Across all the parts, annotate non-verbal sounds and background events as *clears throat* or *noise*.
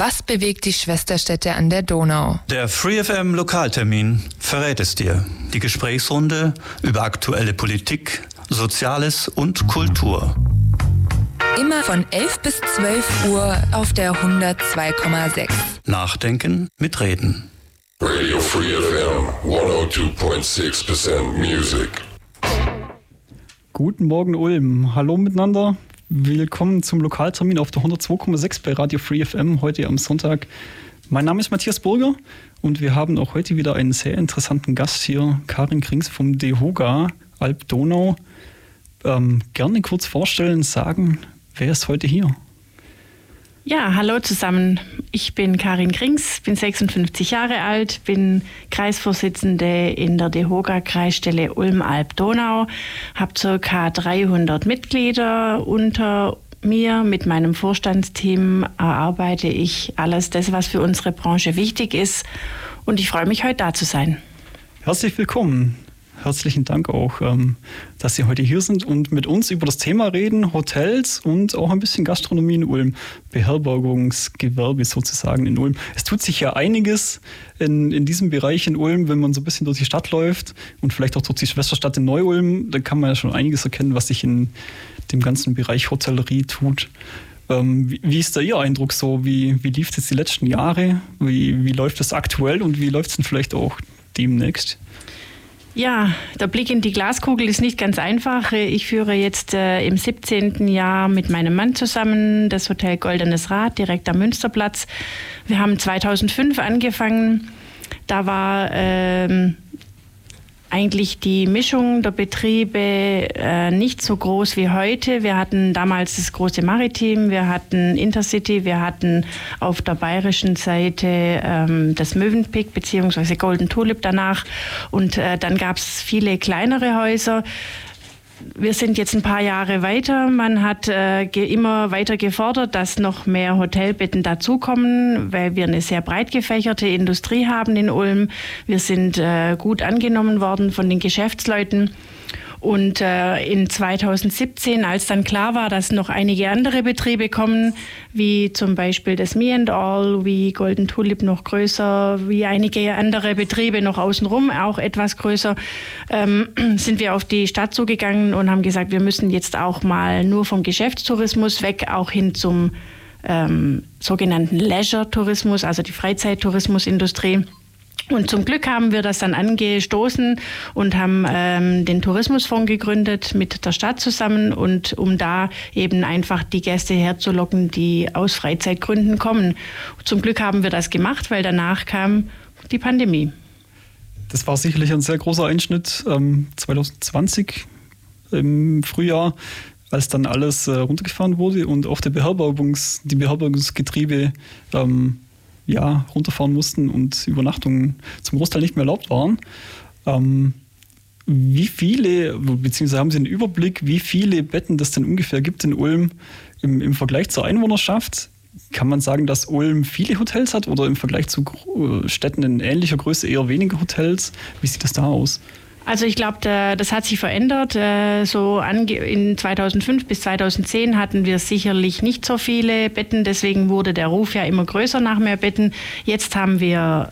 Was bewegt die Schwesterstädte an der Donau? Der FreeFM Lokaltermin verrät es dir. Die Gesprächsrunde über aktuelle Politik, Soziales und Kultur. Immer von 11 bis 12 Uhr auf der 102,6. Nachdenken mit Reden. Radio Free FM 102.6% Music. Guten Morgen Ulm. Hallo miteinander. Willkommen zum Lokaltermin auf der 102,6 bei Radio Free FM heute am Sonntag. Mein Name ist Matthias Burger und wir haben auch heute wieder einen sehr interessanten Gast hier, Karin Krings vom DEHOGA Alp Donau. Ähm, gerne kurz vorstellen, sagen, wer ist heute hier? Ja, hallo zusammen. Ich bin Karin Krings, bin 56 Jahre alt, bin Kreisvorsitzende in der DEHOGA-Kreisstelle Ulm-Alb-Donau, habe ca. 300 Mitglieder unter mir. Mit meinem Vorstandsteam erarbeite ich alles das, was für unsere Branche wichtig ist. Und ich freue mich, heute da zu sein. Herzlich willkommen herzlichen Dank auch, ähm, dass Sie heute hier sind und mit uns über das Thema reden, Hotels und auch ein bisschen Gastronomie in Ulm, Beherbergungsgewerbe sozusagen in Ulm. Es tut sich ja einiges in, in diesem Bereich in Ulm, wenn man so ein bisschen durch die Stadt läuft und vielleicht auch durch die Schwesterstadt in Neu-Ulm, da kann man ja schon einiges erkennen, was sich in dem ganzen Bereich Hotellerie tut. Ähm, wie, wie, ist da Ihr Eindruck so? Wie, wie lief es jetzt die letzten Jahre? Wie, wie läuft es aktuell und wie läuft es denn vielleicht auch demnächst? Ja, der Blick in die Glaskugel ist nicht ganz einfach. Ich führe jetzt äh, im 17. Jahr mit meinem Mann zusammen das Hotel Goldenes Rad direkt am Münsterplatz. Wir haben 2005 angefangen. Da war ähm, eigentlich die Mischung der Betriebe äh, nicht so groß wie heute. Wir hatten damals das große Maritim, wir hatten Intercity, wir hatten auf der bayerischen Seite ähm, das Mövenpick bzw. Golden Tulip danach und äh, dann gab es viele kleinere Häuser wir sind jetzt ein paar Jahre weiter. Man hat äh, immer weiter gefordert, dass noch mehr Hotelbetten dazukommen, weil wir eine sehr breit gefächerte Industrie haben in Ulm. Wir sind äh, gut angenommen worden von den Geschäftsleuten. Und äh, in 2017, als dann klar war, dass noch einige andere Betriebe kommen, wie zum Beispiel das Me and All, wie Golden Tulip noch größer, wie einige andere Betriebe noch außenrum auch etwas größer, ähm, *clears throat* sind wir auf die Stadt zugegangen und haben gesagt, wir müssen jetzt auch mal nur vom Geschäftstourismus weg, auch hin zum ähm, sogenannten Leisure-Tourismus, also die Freizeittourismusindustrie. Und zum Glück haben wir das dann angestoßen und haben ähm, den Tourismusfonds gegründet mit der Stadt zusammen und um da eben einfach die Gäste herzulocken, die aus Freizeitgründen kommen. Zum Glück haben wir das gemacht, weil danach kam die Pandemie. Das war sicherlich ein sehr großer Einschnitt ähm, 2020 im Frühjahr, als dann alles äh, runtergefahren wurde und auch der Beherbergungs, die Beherbergungsgetriebe ähm, ja, runterfahren mussten und Übernachtungen zum Großteil nicht mehr erlaubt waren. Ähm, wie viele, beziehungsweise haben Sie einen Überblick, wie viele Betten das denn ungefähr gibt in Ulm im, im Vergleich zur Einwohnerschaft? Kann man sagen, dass Ulm viele Hotels hat oder im Vergleich zu Städten in ähnlicher Größe eher weniger Hotels? Wie sieht das da aus? Also ich glaube, das hat sich verändert. Äh, so in 2005 bis 2010 hatten wir sicherlich nicht so viele Betten, deswegen wurde der Ruf ja immer größer nach mehr Betten. Jetzt haben wir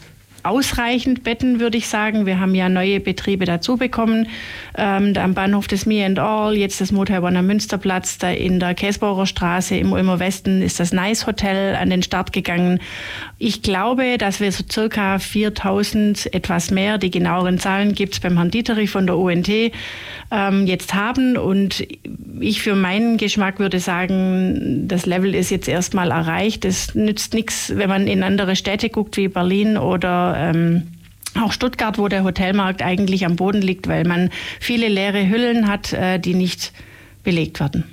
ausreichend Betten, würde ich sagen. Wir haben ja neue Betriebe dazu bekommen. Ähm, am Bahnhof des Me and All, jetzt das Motel am Münsterplatz, da in der Käsbauer Straße im Ulmer Westen ist das Nice Hotel an den Start gegangen. Ich glaube, dass wir so circa 4000, etwas mehr, die genaueren Zahlen gibt es beim Herrn Dieterich von der UNT, ähm, jetzt haben. Und ich für meinen Geschmack würde sagen, das Level ist jetzt erstmal erreicht. Es nützt nichts, wenn man in andere Städte guckt wie Berlin oder ähm, auch Stuttgart, wo der Hotelmarkt eigentlich am Boden liegt, weil man viele leere Hüllen hat, äh, die nicht belegt werden.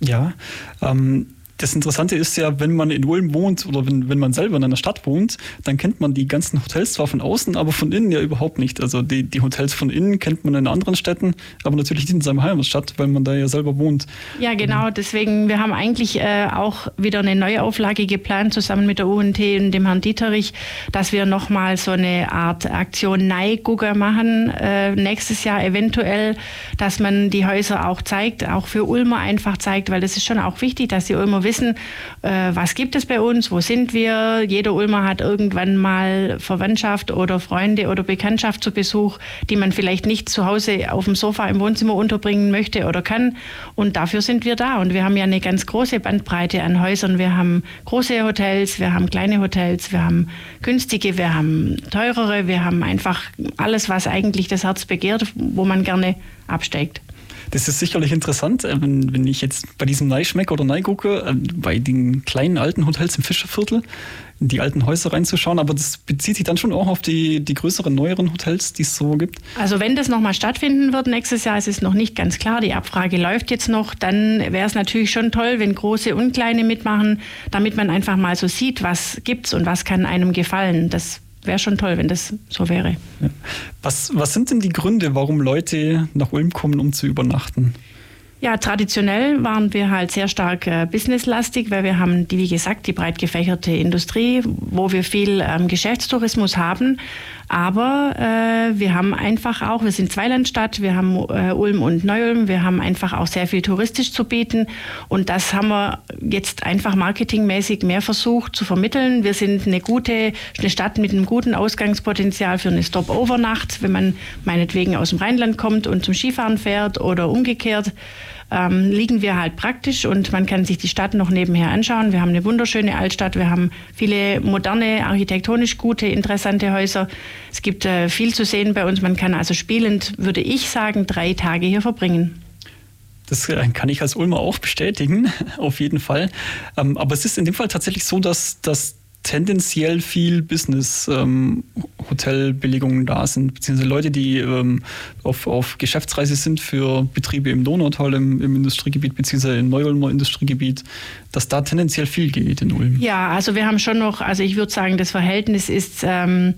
Ja, ähm, das Interessante ist ja, wenn man in Ulm wohnt oder wenn, wenn man selber in einer Stadt wohnt, dann kennt man die ganzen Hotels zwar von außen, aber von innen ja überhaupt nicht. Also die, die Hotels von innen kennt man in anderen Städten, aber natürlich nicht in seiner Heimatstadt, weil man da ja selber wohnt. Ja, genau. Deswegen, wir haben eigentlich äh, auch wieder eine neue Auflage geplant, zusammen mit der UNT und dem Herrn Dieterich, dass wir nochmal so eine Art Aktion Neigugger machen, äh, nächstes Jahr eventuell, dass man die Häuser auch zeigt, auch für Ulmer einfach zeigt, weil das ist schon auch wichtig, dass die Ulmer wissen, äh, was gibt es bei uns, wo sind wir. Jeder Ulmer hat irgendwann mal Verwandtschaft oder Freunde oder Bekanntschaft zu Besuch, die man vielleicht nicht zu Hause auf dem Sofa im Wohnzimmer unterbringen möchte oder kann. Und dafür sind wir da. Und wir haben ja eine ganz große Bandbreite an Häusern. Wir haben große Hotels, wir haben kleine Hotels, wir haben günstige, wir haben teurere, wir haben einfach alles, was eigentlich das Herz begehrt, wo man gerne absteigt. Das ist sicherlich interessant, äh, wenn, wenn ich jetzt bei diesem Neischmeck oder Nei gucke, äh, bei den kleinen alten Hotels im Fischerviertel, in die alten Häuser reinzuschauen, aber das bezieht sich dann schon auch auf die, die größeren, neueren Hotels, die es so gibt. Also wenn das nochmal stattfinden wird nächstes Jahr, es ist noch nicht ganz klar, die Abfrage läuft jetzt noch, dann wäre es natürlich schon toll, wenn große und kleine mitmachen, damit man einfach mal so sieht, was gibt's und was kann einem gefallen. Das wäre schon toll, wenn das so wäre. Ja. Was, was sind denn die Gründe, warum Leute nach Ulm kommen, um zu übernachten? Ja, traditionell waren wir halt sehr stark äh, businesslastig, weil wir haben, die, wie gesagt, die breit gefächerte Industrie, wo wir viel ähm, Geschäftstourismus haben. Aber äh, wir haben einfach auch, wir sind Zweilandstadt, wir haben äh, Ulm und Neu-Ulm, wir haben einfach auch sehr viel touristisch zu bieten. Und das haben wir jetzt einfach marketingmäßig mehr versucht zu vermitteln. Wir sind eine gute, eine Stadt mit einem guten Ausgangspotenzial für eine Stop-Over-Nacht, wenn man meinetwegen aus dem Rheinland kommt und zum Skifahren fährt oder umgekehrt ähm, liegen wir halt praktisch und man kann sich die Stadt noch nebenher anschauen. Wir haben eine wunderschöne Altstadt, wir haben viele moderne, architektonisch gute, interessante Häuser. Es gibt äh, viel zu sehen bei uns. Man kann also spielend, würde ich sagen, drei Tage hier verbringen. Das äh, kann ich als Ulmer auch bestätigen, *laughs* auf jeden Fall. Ähm, aber es ist in dem Fall tatsächlich so, dass, dass tendenziell viel Business-Hotelbelegungen ähm, da sind, beziehungsweise Leute, die ähm, auf, auf Geschäftsreise sind für Betriebe im Donautal, im, im Industriegebiet, beziehungsweise im Neu-Ulmer Industriegebiet, dass da tendenziell viel geht in Ulm. Ja, also wir haben schon noch, also ich würde sagen, das Verhältnis ist ähm,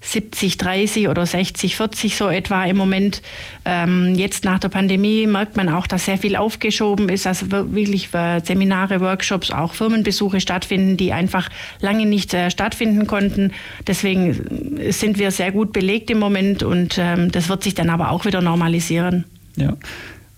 70, 30 oder 60, 40 so etwa im Moment. Ähm, jetzt nach der Pandemie merkt man auch, dass sehr viel aufgeschoben ist, also wirklich Seminare, Workshops, auch Firmenbesuche stattfinden, die einfach lange nicht äh, stattfinden konnten. Deswegen sind wir sehr gut belegt im Moment und ähm, das wird sich dann aber auch wieder normalisieren. Ja.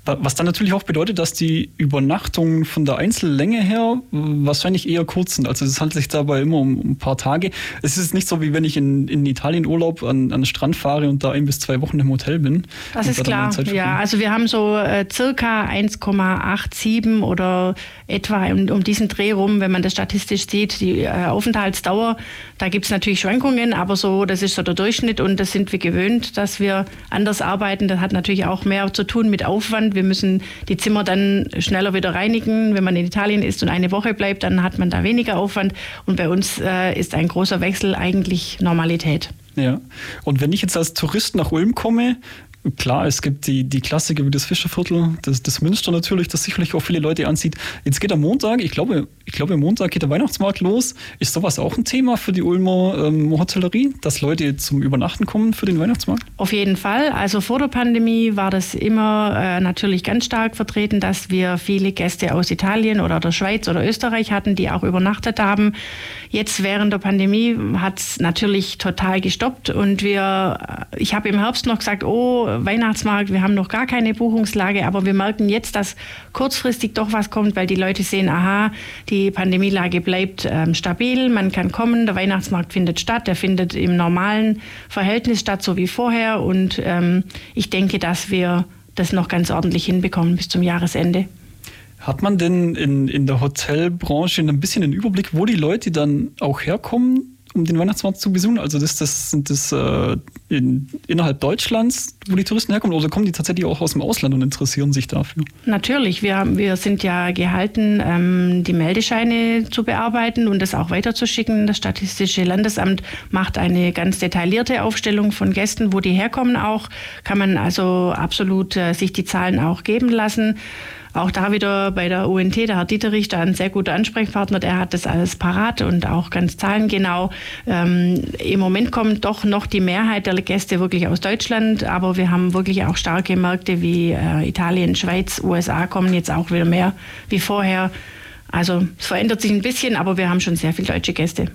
Was dann natürlich auch bedeutet, dass die Übernachtungen von der Einzellänge her wahrscheinlich eher kurz sind. Also es handelt sich dabei immer um ein paar Tage. Es ist nicht so, wie wenn ich in, in Italien Urlaub an, an den Strand fahre und da ein bis zwei Wochen im Hotel bin. Das ist klar. Ja, also wir haben so äh, circa 1,87 oder etwa um, um, diesen Dreh rum, wenn man das statistisch sieht, die äh, Aufenthaltsdauer. Da gibt es natürlich Schwankungen, aber so, das ist so der Durchschnitt und das sind wir gewöhnt, dass wir anders arbeiten. Das hat natürlich auch mehr zu tun mit Aufwand wir müssen die Zimmer dann schneller wieder reinigen. Wenn man in Italien ist und eine Woche bleibt, dann hat man da weniger Aufwand. Und bei uns äh, ist ein großer Wechsel eigentlich Normalität. Ja. Und wenn ich jetzt als Tourist nach Ulm komme, Klar, es gibt die, die Klassiker wie das Fischerviertel, das, das Münster natürlich, das sicherlich auch viele Leute anzieht. Jetzt geht am Montag, ich glaube, ich glaube, Montag geht der Weihnachtsmarkt los. Ist sowas auch ein Thema für die Ulmer ähm, Hotellerie, dass Leute zum Übernachten kommen für den Weihnachtsmarkt? Auf jeden Fall. Also vor der Pandemie war das immer äh, natürlich ganz stark vertreten, dass wir viele Gäste aus Italien oder der Schweiz oder Österreich hatten, die auch übernachtet haben. Jetzt während der Pandemie hat es natürlich total gestoppt und wir, äh, ich habe im Herbst noch gesagt, oh, Weihnachtsmarkt, wir haben noch gar keine Buchungslage, aber wir merken jetzt, dass kurzfristig doch was kommt, weil die Leute sehen, aha, die Pandemielage bleibt ähm, stabil, man kann kommen, der Weihnachtsmarkt findet statt, der findet im normalen Verhältnis statt, so wie vorher und ähm, ich denke, dass wir das noch ganz ordentlich hinbekommen bis zum Jahresende. Hat man denn in, in der Hotelbranche ein bisschen den Überblick, wo die Leute dann auch herkommen? Um den Weihnachtsmarkt zu besuchen? Also das, das sind das äh, in, innerhalb Deutschlands, wo die Touristen herkommen, oder kommen die tatsächlich auch aus dem Ausland und interessieren sich dafür? Natürlich, wir, wir sind ja gehalten, ähm, die Meldescheine zu bearbeiten und das auch weiterzuschicken. Das Statistische Landesamt macht eine ganz detaillierte Aufstellung von Gästen, wo die herkommen auch. Kann man also absolut äh, sich die Zahlen auch geben lassen. Auch da wieder bei der UNT, der Herr Dieterich, da ein sehr guter Ansprechpartner, der hat das alles parat und auch ganz zahlengenau. Ähm, Im Moment kommt doch noch die Mehrheit der Gäste wirklich aus Deutschland, aber wir haben wirklich auch starke Märkte wie äh, Italien, Schweiz, USA kommen jetzt auch wieder mehr wie vorher. Also es verändert sich ein bisschen, aber wir haben schon sehr viele deutsche Gäste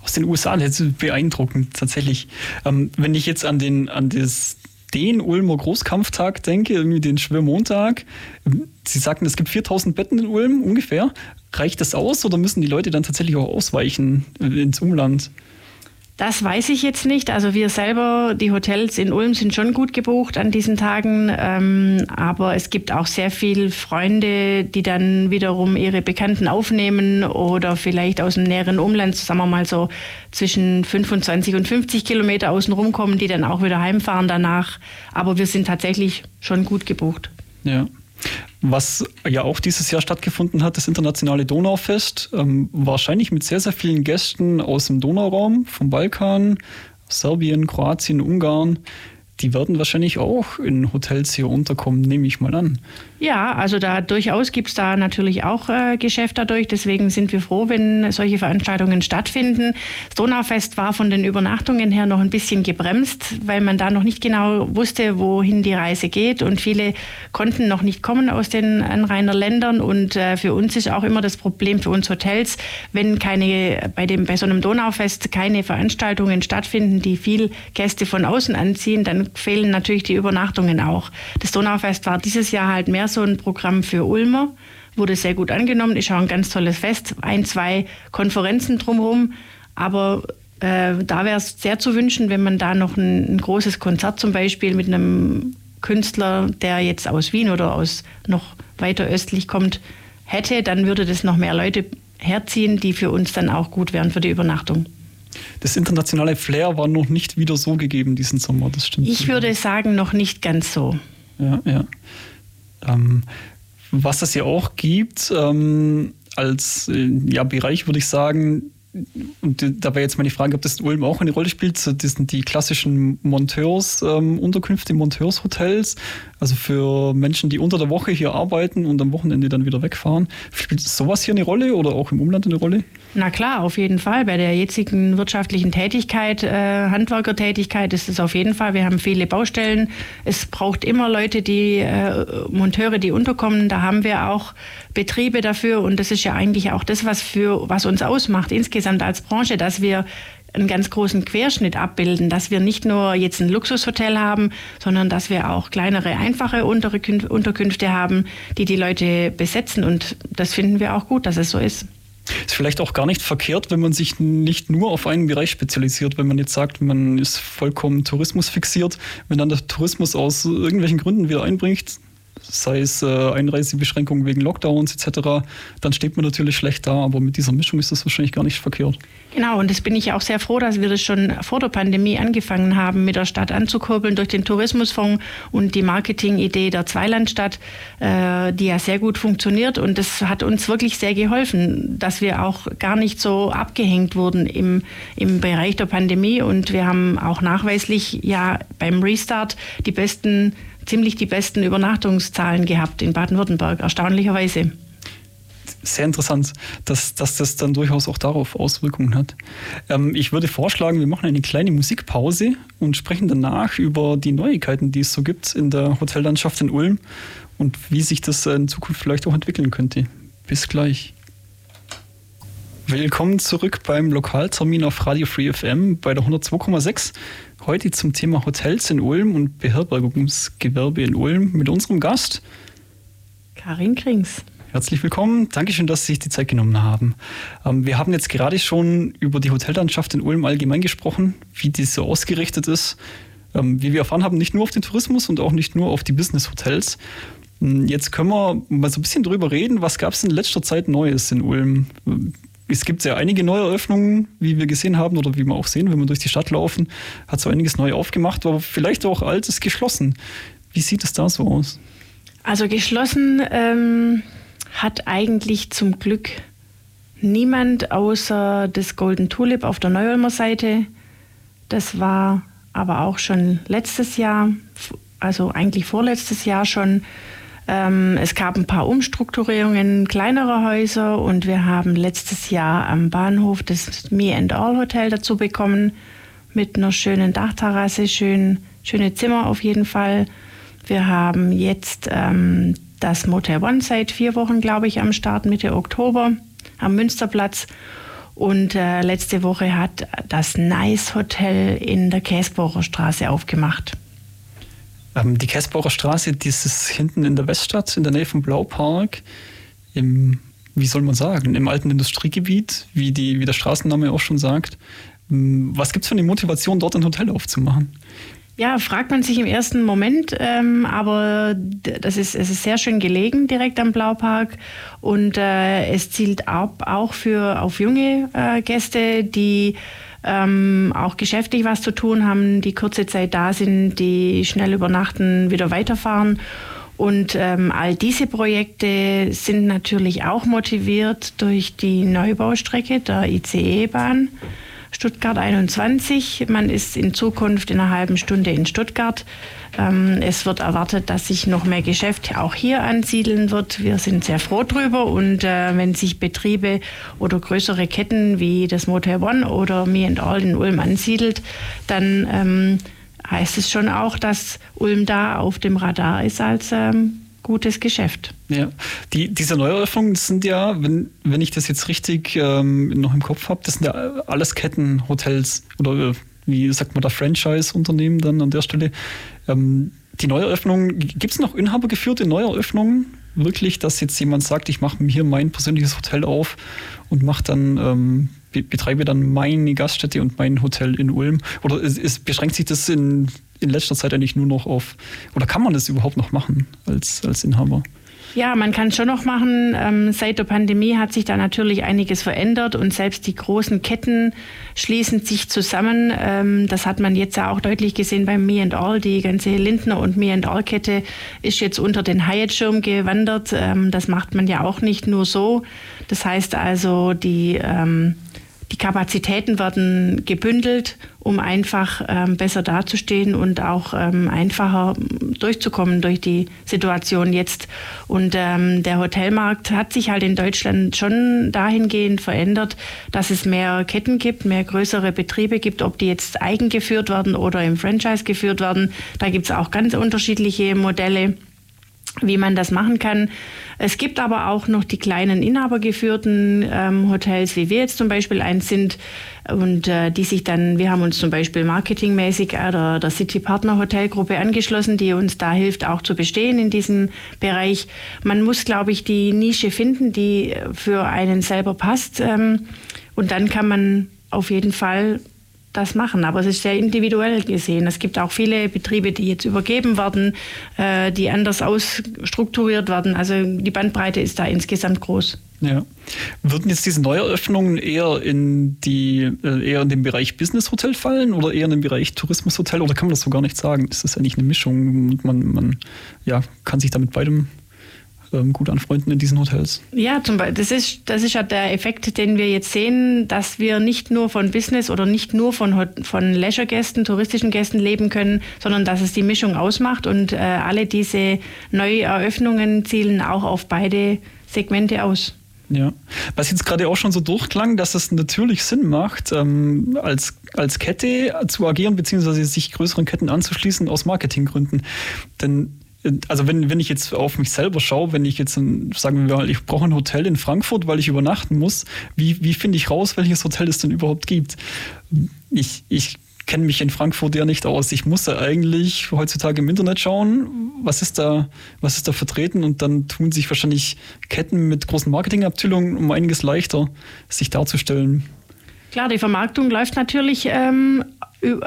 aus den USA, das ist beeindruckend tatsächlich. Ähm, wenn ich jetzt an, den, an das den Ulmer Großkampftag denke, irgendwie den Schwörmontag. Sie sagten, es gibt 4000 Betten in Ulm ungefähr. Reicht das aus oder müssen die Leute dann tatsächlich auch ausweichen äh, ins Umland? Das weiß ich jetzt nicht. Also wir selber, die Hotels in Ulm sind schon gut gebucht an diesen Tagen. Ähm, aber es gibt auch sehr viele Freunde, die dann wiederum ihre Bekannten aufnehmen oder vielleicht aus dem näheren Umland, sagen wir mal so zwischen 25 und 50 Kilometer außen rumkommen, die dann auch wieder heimfahren danach. Aber wir sind tatsächlich schon gut gebucht. Ja. Was ja auch dieses Jahr stattgefunden hat, das internationale Donaufest, ähm, wahrscheinlich mit sehr, sehr vielen Gästen aus dem Donauraum, vom Balkan, Serbien, Kroatien, Ungarn die werden wahrscheinlich auch in Hotels hier unterkommen, nehme ich mal an. Ja, also da durchaus gibt es da natürlich auch äh, Geschäft dadurch. Deswegen sind wir froh, wenn solche Veranstaltungen stattfinden. Das Donaufest war von den Übernachtungen her noch ein bisschen gebremst, weil man da noch nicht genau wusste, wohin die Reise geht. Und viele konnten noch nicht kommen aus den Anrainerländern. Und äh, für uns ist auch immer das Problem für uns Hotels, wenn keine bei dem bei so einem Donaufest keine Veranstaltungen stattfinden, die viel Gäste von außen anziehen, dann fehlen natürlich die Übernachtungen auch. Das Donaufest war dieses Jahr halt mehr so ein Programm für Ulmer, wurde sehr gut angenommen, ist auch ein ganz tolles Fest, ein, zwei Konferenzen drumherum, aber äh, da wäre es sehr zu wünschen, wenn man da noch ein, ein großes Konzert zum Beispiel mit einem Künstler, der jetzt aus Wien oder aus noch weiter östlich kommt, hätte, dann würde das noch mehr Leute herziehen, die für uns dann auch gut wären für die Übernachtung das internationale Flair war noch nicht wieder so gegeben diesen Sommer, das stimmt. Ich würde sagen, noch nicht ganz so. Ja, ja. Ähm, was es ja auch gibt, ähm, als äh, ja, Bereich würde ich sagen, und dabei jetzt meine Frage, ob das in Ulm auch eine Rolle spielt. Das sind die klassischen Monteursunterkünfte, ähm, Monteurshotels. Also für Menschen, die unter der Woche hier arbeiten und am Wochenende dann wieder wegfahren. Spielt sowas hier eine Rolle oder auch im Umland eine Rolle? Na klar, auf jeden Fall. Bei der jetzigen wirtschaftlichen Tätigkeit, äh, Handwerkertätigkeit ist es auf jeden Fall. Wir haben viele Baustellen. Es braucht immer Leute, die äh, Monteure, die unterkommen. Da haben wir auch Betriebe dafür. Und das ist ja eigentlich auch das, was für was uns ausmacht insgesamt als Branche, dass wir einen ganz großen Querschnitt abbilden, dass wir nicht nur jetzt ein Luxushotel haben, sondern dass wir auch kleinere, einfache Unterkünfte haben, die die Leute besetzen. Und das finden wir auch gut, dass es so ist. Ist vielleicht auch gar nicht verkehrt, wenn man sich nicht nur auf einen Bereich spezialisiert, wenn man jetzt sagt, man ist vollkommen Tourismus fixiert, wenn dann der Tourismus aus irgendwelchen Gründen wieder einbringt, sei es äh, Einreisebeschränkungen wegen Lockdowns etc., dann steht man natürlich schlecht da, aber mit dieser Mischung ist das wahrscheinlich gar nicht verkehrt. Genau, und das bin ich auch sehr froh, dass wir das schon vor der Pandemie angefangen haben, mit der Stadt anzukurbeln durch den Tourismusfonds und die Marketingidee der Zweilandstadt, äh, die ja sehr gut funktioniert. Und das hat uns wirklich sehr geholfen, dass wir auch gar nicht so abgehängt wurden im, im Bereich der Pandemie. Und wir haben auch nachweislich ja beim Restart die besten ziemlich die besten Übernachtungszahlen gehabt in Baden-Württemberg, erstaunlicherweise. Sehr interessant, dass, dass das dann durchaus auch darauf Auswirkungen hat. Ähm, ich würde vorschlagen, wir machen eine kleine Musikpause und sprechen danach über die Neuigkeiten, die es so gibt in der Hotellandschaft in Ulm und wie sich das in Zukunft vielleicht auch entwickeln könnte. Bis gleich. Willkommen zurück beim Lokaltermin auf Radio Free FM bei der 102,6 heute zum Thema Hotels in Ulm und Beherbergungsgewerbe in Ulm mit unserem Gast Karin Krings. Herzlich willkommen. Dankeschön, dass Sie sich die Zeit genommen haben. Ähm, wir haben jetzt gerade schon über die Hotellandschaft in Ulm allgemein gesprochen, wie die so ausgerichtet ist. Ähm, wie wir erfahren haben, nicht nur auf den Tourismus und auch nicht nur auf die Business-Hotels. Hm, jetzt können wir mal so ein bisschen drüber reden, was gab es in letzter Zeit Neues in Ulm? Es gibt ja einige neue Eröffnungen, wie wir gesehen haben oder wie wir auch sehen, wenn wir durch die Stadt laufen, hat so einiges neu aufgemacht, aber vielleicht auch altes geschlossen. Wie sieht es da so aus? Also geschlossen ähm, hat eigentlich zum Glück niemand außer das Golden Tulip auf der Neuölmer Seite. Das war aber auch schon letztes Jahr, also eigentlich vorletztes Jahr schon es gab ein paar Umstrukturierungen kleinerer Häuser und wir haben letztes Jahr am Bahnhof das Me and All Hotel dazu bekommen mit einer schönen Dachterrasse, schön, schöne Zimmer auf jeden Fall. Wir haben jetzt ähm, das Motel One seit vier Wochen, glaube ich, am Start Mitte Oktober am Münsterplatz. Und äh, letzte Woche hat das Nice Hotel in der Käsbohrer Straße aufgemacht. Ähm, die Käsbauer Straße, dieses hinten in der Weststadt, in der Nähe vom Blaupark, im, wie soll man sagen, im alten Industriegebiet, wie, die, wie der Straßenname auch schon sagt. Ähm, was gibt es für eine Motivation, dort ein Hotel aufzumachen? Ja, fragt man sich im ersten Moment, ähm, aber das ist, es ist sehr schön gelegen direkt am Blaupark und äh, es zielt ab auch für auf junge äh, Gäste, die ähm, auch geschäftlich was zu tun haben, die kurze Zeit da sind, die schnell übernachten, wieder weiterfahren. Und ähm, all diese Projekte sind natürlich auch motiviert durch die Neubaustrecke der ICE-Bahn. Stuttgart 21. Man ist in Zukunft in einer halben Stunde in Stuttgart. Ähm, es wird erwartet, dass sich noch mehr Geschäft auch hier ansiedeln wird. Wir sind sehr froh drüber und äh, wenn sich Betriebe oder größere Ketten wie das Motel One oder Me and All in Ulm ansiedelt, dann ähm, heißt es schon auch, dass Ulm da auf dem Radar ist als ähm, gutes Geschäft. Ja, die, diese Neueröffnungen sind ja, wenn, wenn ich das jetzt richtig ähm, noch im Kopf habe, das sind ja alles Kettenhotels oder äh, wie sagt man da, Franchise-Unternehmen dann an der Stelle. Ähm, die Neueröffnungen, gibt es noch inhabergeführte Neueröffnungen? Wirklich, dass jetzt jemand sagt, ich mache hier mein persönliches Hotel auf und mache dann, ähm, betreibe dann meine Gaststätte und mein Hotel in Ulm? Oder es, es beschränkt sich das in in letzter Zeit eigentlich nur noch auf, oder kann man das überhaupt noch machen als, als Inhaber? Ja, man kann es schon noch machen. Ähm, seit der Pandemie hat sich da natürlich einiges verändert und selbst die großen Ketten schließen sich zusammen. Ähm, das hat man jetzt ja auch deutlich gesehen beim Me and All. Die ganze Lindner und Me and All Kette ist jetzt unter den Hyatt-Schirm gewandert. Ähm, das macht man ja auch nicht nur so. Das heißt also, die ähm, die Kapazitäten werden gebündelt, um einfach ähm, besser dazustehen und auch ähm, einfacher durchzukommen durch die Situation jetzt. Und ähm, der Hotelmarkt hat sich halt in Deutschland schon dahingehend verändert, dass es mehr Ketten gibt, mehr größere Betriebe gibt, ob die jetzt eigen geführt werden oder im Franchise geführt werden. Da gibt es auch ganz unterschiedliche Modelle wie man das machen kann. Es gibt aber auch noch die kleinen inhabergeführten ähm, Hotels, wie wir jetzt zum Beispiel eins sind, und äh, die sich dann, wir haben uns zum Beispiel marketingmäßig äh, der, der City Partner Hotelgruppe angeschlossen, die uns da hilft, auch zu bestehen in diesem Bereich. Man muss, glaube ich, die Nische finden, die für einen selber passt. Ähm, und dann kann man auf jeden Fall das machen. Aber es ist sehr individuell gesehen. Es gibt auch viele Betriebe, die jetzt übergeben werden, äh, die anders ausstrukturiert werden. Also die Bandbreite ist da insgesamt groß. Ja. Würden jetzt diese Neueröffnungen eher in die äh, eher in den Bereich Business Hotel fallen oder eher in den Bereich Tourismus Hotel oder kann man das so gar nicht sagen? Ist das eigentlich eine Mischung? Man, man ja, kann sich damit beidem ähm, gut anfreunden in diesen Hotels. Ja, zum Beispiel, das ist, das ist ja der Effekt, den wir jetzt sehen, dass wir nicht nur von Business oder nicht nur von, von Leisure-Gästen, touristischen Gästen leben können, sondern dass es die Mischung ausmacht und äh, alle diese Neueröffnungen zielen auch auf beide Segmente aus. Ja, was jetzt gerade auch schon so durchklang, dass es natürlich Sinn macht, ähm, als, als Kette zu agieren, beziehungsweise sich größeren Ketten anzuschließen aus Marketinggründen. Denn also wenn, wenn ich jetzt auf mich selber schaue, wenn ich jetzt, sagen wir mal, ich brauche ein Hotel in Frankfurt, weil ich übernachten muss, wie, wie finde ich raus, welches Hotel es denn überhaupt gibt? Ich, ich kenne mich in Frankfurt ja nicht aus. Ich muss ja eigentlich heutzutage im Internet schauen, was ist da, was ist da vertreten und dann tun sich wahrscheinlich Ketten mit großen Marketingabteilungen um einiges leichter, sich darzustellen. Klar, die Vermarktung läuft natürlich ähm,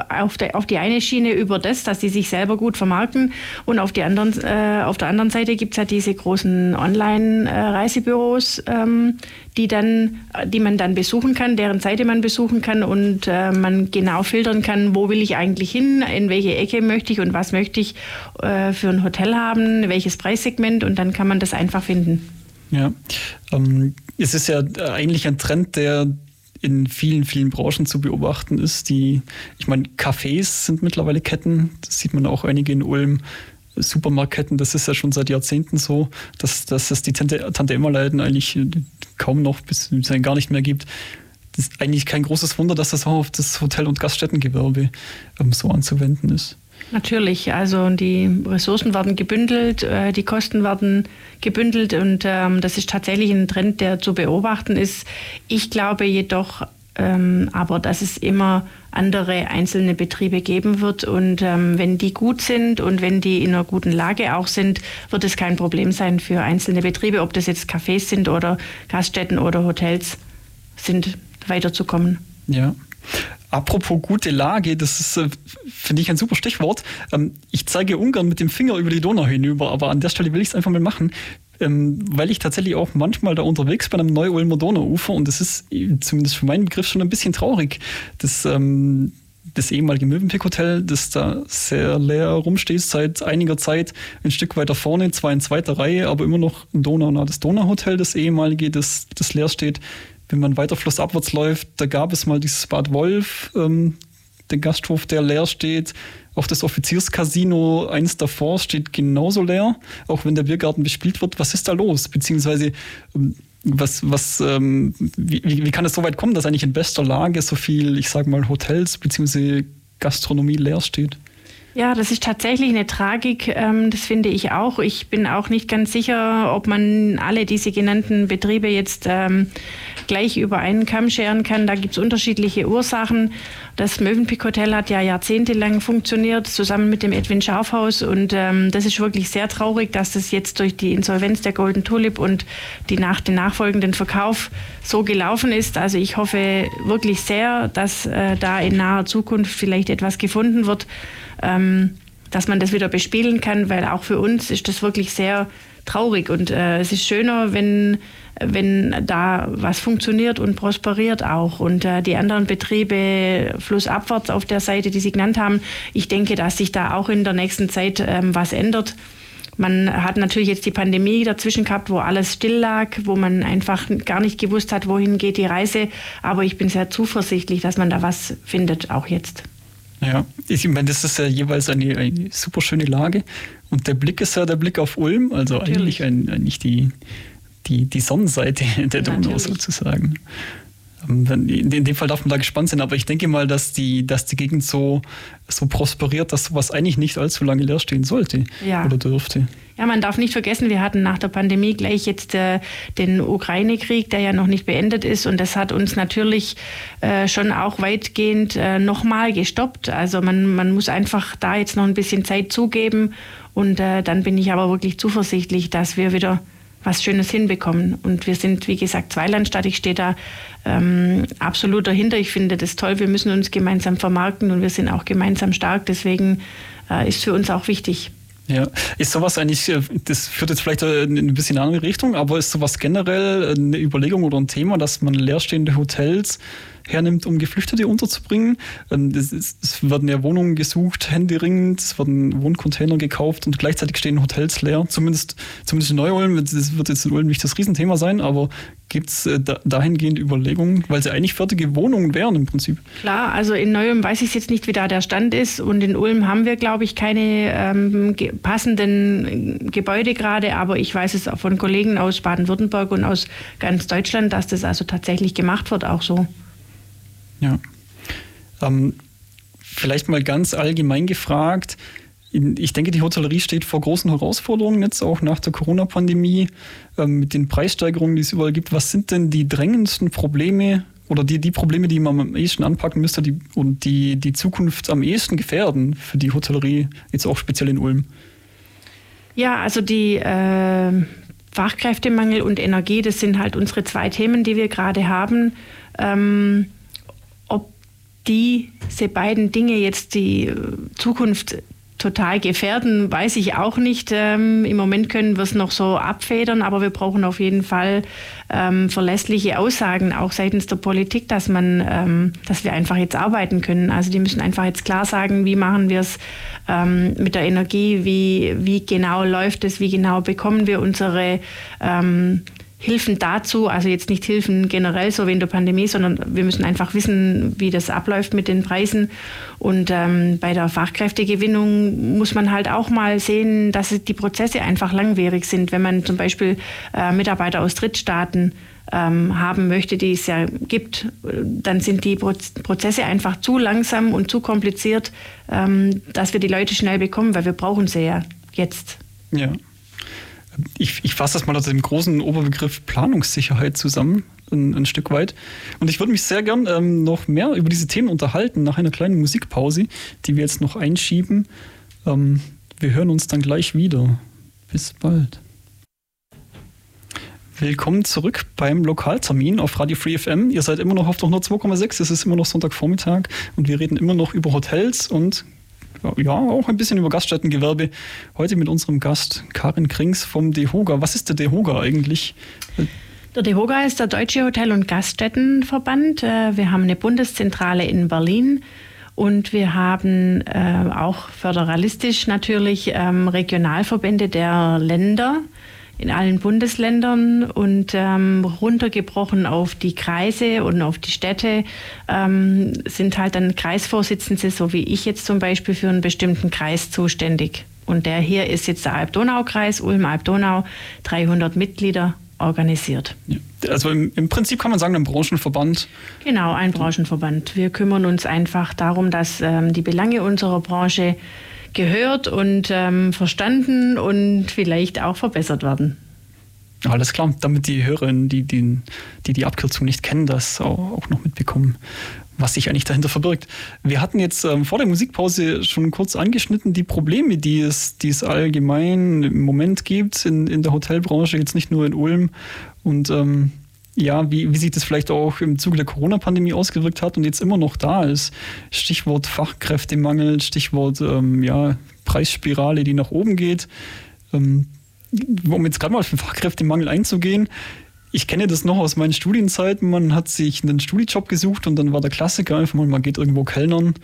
auf, der, auf die eine Schiene über das, dass sie sich selber gut vermarkten und auf, die anderen, äh, auf der anderen Seite gibt es ja diese großen Online-Reisebüros, äh, ähm, die, die man dann besuchen kann, deren Seite man besuchen kann und äh, man genau filtern kann, wo will ich eigentlich hin, in welche Ecke möchte ich und was möchte ich äh, für ein Hotel haben, welches Preissegment und dann kann man das einfach finden. Ja, ähm, es ist ja eigentlich ein Trend, der in vielen, vielen Branchen zu beobachten ist. Die, ich meine, Cafés sind mittlerweile Ketten, das sieht man auch einige in Ulm. Supermarktketten, das ist ja schon seit Jahrzehnten so, dass, dass es die Tante, Tante Emma-Läden eigentlich kaum noch bis gar nicht mehr gibt. Das ist eigentlich kein großes Wunder, dass das auch auf das Hotel- und Gaststättengewerbe ähm, so anzuwenden ist. Natürlich, also die Ressourcen werden gebündelt, äh, die Kosten werden gebündelt und ähm, das ist tatsächlich ein Trend, der zu beobachten ist. Ich glaube jedoch, ähm, aber dass es immer andere einzelne Betriebe geben wird. Und ähm, wenn die gut sind und wenn die in einer guten Lage auch sind, wird es kein Problem sein für einzelne Betriebe, ob das jetzt Cafés sind oder Gaststätten oder Hotels sind, weiterzukommen. Ja. Apropos gute Lage, das ist, äh, finde ich, ein super Stichwort. Ähm, ich zeige ungern mit dem Finger über die Donau hinüber, aber an der Stelle will ich es einfach mal machen ähm, weil ich tatsächlich auch manchmal da unterwegs bin am Neu-Ulmer Donauufer und das ist zumindest für meinen Begriff schon ein bisschen traurig. Das, ähm, das ehemalige Mövenpick Hotel, das da sehr leer rumsteht seit einiger Zeit, ein Stück weiter vorne, zwar in zweiter Reihe, aber immer noch ein Donau, das Donauhotel, das ehemalige, das, das leer steht. Wenn man weiter flussabwärts läuft, da gab es mal dieses Bad Wolf, ähm, den Gasthof, der leer steht. Auch das Offizierscasino, eins davor, steht genauso leer, auch wenn der Biergarten bespielt wird. Was ist da los? Beziehungsweise, ähm, was, was, ähm, wie, wie kann es so weit kommen, dass eigentlich in bester Lage so viel, ich sag mal, Hotels beziehungsweise Gastronomie leer steht? Ja, das ist tatsächlich eine Tragik, ähm, das finde ich auch. Ich bin auch nicht ganz sicher, ob man alle diese genannten Betriebe jetzt ähm, gleich über einen Kamm scheren kann. Da gibt es unterschiedliche Ursachen. Das Mövenpick Hotel hat ja jahrzehntelang funktioniert, zusammen mit dem Edwin Schafhaus. Und ähm, das ist wirklich sehr traurig, dass das jetzt durch die Insolvenz der Golden Tulip und die nach, den nachfolgenden Verkauf so gelaufen ist. Also ich hoffe wirklich sehr, dass äh, da in naher Zukunft vielleicht etwas gefunden wird ähm, dass man das wieder bespielen kann, weil auch für uns ist das wirklich sehr traurig und äh, es ist schöner, wenn, wenn da was funktioniert und prosperiert auch. Und äh, die anderen Betriebe flussabwärts auf der Seite, die Sie genannt haben, ich denke, dass sich da auch in der nächsten Zeit ähm, was ändert. Man hat natürlich jetzt die Pandemie dazwischen gehabt, wo alles still lag, wo man einfach gar nicht gewusst hat, wohin geht die Reise. Aber ich bin sehr zuversichtlich, dass man da was findet, auch jetzt. Ja, ich meine, das ist ja jeweils eine, eine super schöne Lage. Und der Blick ist ja der Blick auf Ulm, also Natürlich. eigentlich ein, eigentlich die, die, die Sonnenseite *laughs* der Donau Natürlich. sozusagen. In dem Fall darf man da gespannt sein, aber ich denke mal, dass die, dass die Gegend so, so prosperiert, dass sowas eigentlich nicht allzu lange leer stehen sollte ja. oder dürfte. Ja, man darf nicht vergessen, wir hatten nach der Pandemie gleich jetzt äh, den Ukraine-Krieg, der ja noch nicht beendet ist. Und das hat uns natürlich äh, schon auch weitgehend äh, nochmal gestoppt. Also man, man muss einfach da jetzt noch ein bisschen Zeit zugeben. Und äh, dann bin ich aber wirklich zuversichtlich, dass wir wieder was Schönes hinbekommen. Und wir sind, wie gesagt, Zweilandstadt. Ich stehe da ähm, absolut dahinter. Ich finde das toll. Wir müssen uns gemeinsam vermarkten und wir sind auch gemeinsam stark. Deswegen äh, ist für uns auch wichtig. Ja, ist sowas eigentlich, äh, das führt jetzt vielleicht in ein bisschen in eine andere Richtung, aber ist sowas generell eine Überlegung oder ein Thema, dass man leerstehende Hotels hernimmt, um Geflüchtete unterzubringen. Ähm, es werden ja Wohnungen gesucht, händeringend, es werden Wohncontainer gekauft und gleichzeitig stehen Hotels leer. Zumindest, zumindest in Neu-Ulm, das wird jetzt in Ulm nicht das Riesenthema sein, aber gibt es äh, dahingehend Überlegungen, weil sie eigentlich fertige Wohnungen wären im Prinzip? Klar, also in Neu-Ulm weiß ich jetzt nicht, wie da der Stand ist und in Ulm haben wir, glaube ich, keine ähm, passenden Gebäude gerade, aber ich weiß es auch von Kollegen aus Baden-Württemberg und aus ganz Deutschland, dass das also tatsächlich gemacht wird, auch so. Ja. Ähm, vielleicht mal ganz allgemein gefragt. Ich denke, die Hotellerie steht vor großen Herausforderungen jetzt auch nach der Corona-Pandemie ähm, mit den Preissteigerungen, die es überall gibt. Was sind denn die drängendsten Probleme oder die, die Probleme, die man am ehesten anpacken müsste die, und die die Zukunft am ehesten gefährden für die Hotellerie, jetzt auch speziell in Ulm? Ja, also die äh, Fachkräftemangel und Energie, das sind halt unsere zwei Themen, die wir gerade haben. Ähm, diese beiden Dinge jetzt die äh, Zukunft total gefährden, weiß ich auch nicht. Ähm, Im Moment können wir es noch so abfedern, aber wir brauchen auf jeden Fall ähm, verlässliche Aussagen, auch seitens der Politik, dass man, ähm, dass wir einfach jetzt arbeiten können. Also die müssen einfach jetzt klar sagen, wie machen wir es ähm, mit der Energie, wie, wie genau läuft es, wie genau bekommen wir unsere ähm, Hilfen dazu, also jetzt nicht Hilfen generell so wie in der Pandemie, sondern wir müssen einfach wissen, wie das abläuft mit den Preisen. Und ähm, bei der Fachkräftegewinnung muss man halt auch mal sehen, dass die Prozesse einfach langwierig sind. Wenn man zum Beispiel äh, Mitarbeiter aus Drittstaaten ähm, haben möchte, die es ja gibt, dann sind die Prozesse einfach zu langsam und zu kompliziert, ähm, dass wir die Leute schnell bekommen, weil wir brauchen sie ja jetzt. Ja ich, ich fasse das mal unter dem großen Oberbegriff Planungssicherheit zusammen. ein, ein Stück weit. Und ich würde mich sehr gern ähm, noch mehr über diese Themen unterhalten nach einer kleinen Musikpause, die wir jetzt noch einschieben. Ähm, wir hören uns dann gleich wieder. Bis bald. Willkommen zurück beim Lokaltermin auf Radio Free FM. Ihr seid immer noch auf der 102,6. Es ist immer noch Sonntagvormittag und wir reden immer noch über Hotels und ja, auch ein bisschen über Gaststättengewerbe. Heute mit unserem Gast Karin Krings vom DEHOGA. Was ist der DEHOGA eigentlich? Der DEHOGA ist der Deutsche Hotel- und Gaststättenverband. Äh, wir haben eine Bundeszentrale in Berlin und wir haben äh, auch föderalistisch natürlich ähm, Regionalverbände der Länder in allen Bundesländern und ähm, runtergebrochen auf die Kreise und auf die Städte ähm, sind halt dann Kreisvorsitzende, so wie ich jetzt zum Beispiel, für einen bestimmten Kreis zuständig. Und der hier ist jetzt der Alb-Donau-Kreis, Ulm-Alb-Donau, 300 Mitglieder organisiert. Also im, im, Prinzip kann man sagen, ein Branchenverband. Genau, ein Branchenverband. Wir kümmern uns einfach darum, dass ähm, die Belange unserer Branche gehört und ähm, verstanden und vielleicht auch verbessert werden. Alles klar, damit die Hörerinnen, die die, die, die Abkürzung nicht kennen, das auch, noch mitbekommen, was sich eigentlich dahinter verbirgt. Wir hatten jetzt ähm, vor der Musikpause schon kurz angeschnitten, die Probleme, die es, die es allgemein im Moment gibt in, in der Hotelbranche, jetzt nicht nur in Ulm. Und ähm, ja, wie, wie sich das vielleicht auch im Zuge der Corona-Pandemie ausgewirkt hat und jetzt immer noch da ist. Stichwort Fachkräftemangel, Stichwort ähm, ja, Preisspirale, die nach oben geht. Ähm, um jetzt gerade mal auf den Fachkräftemangel einzugehen, ich kenne das noch aus meinen Studienzeiten. Man hat sich einen Studijob gesucht und dann war der Klassiker einfach mal, man geht irgendwo Kellnern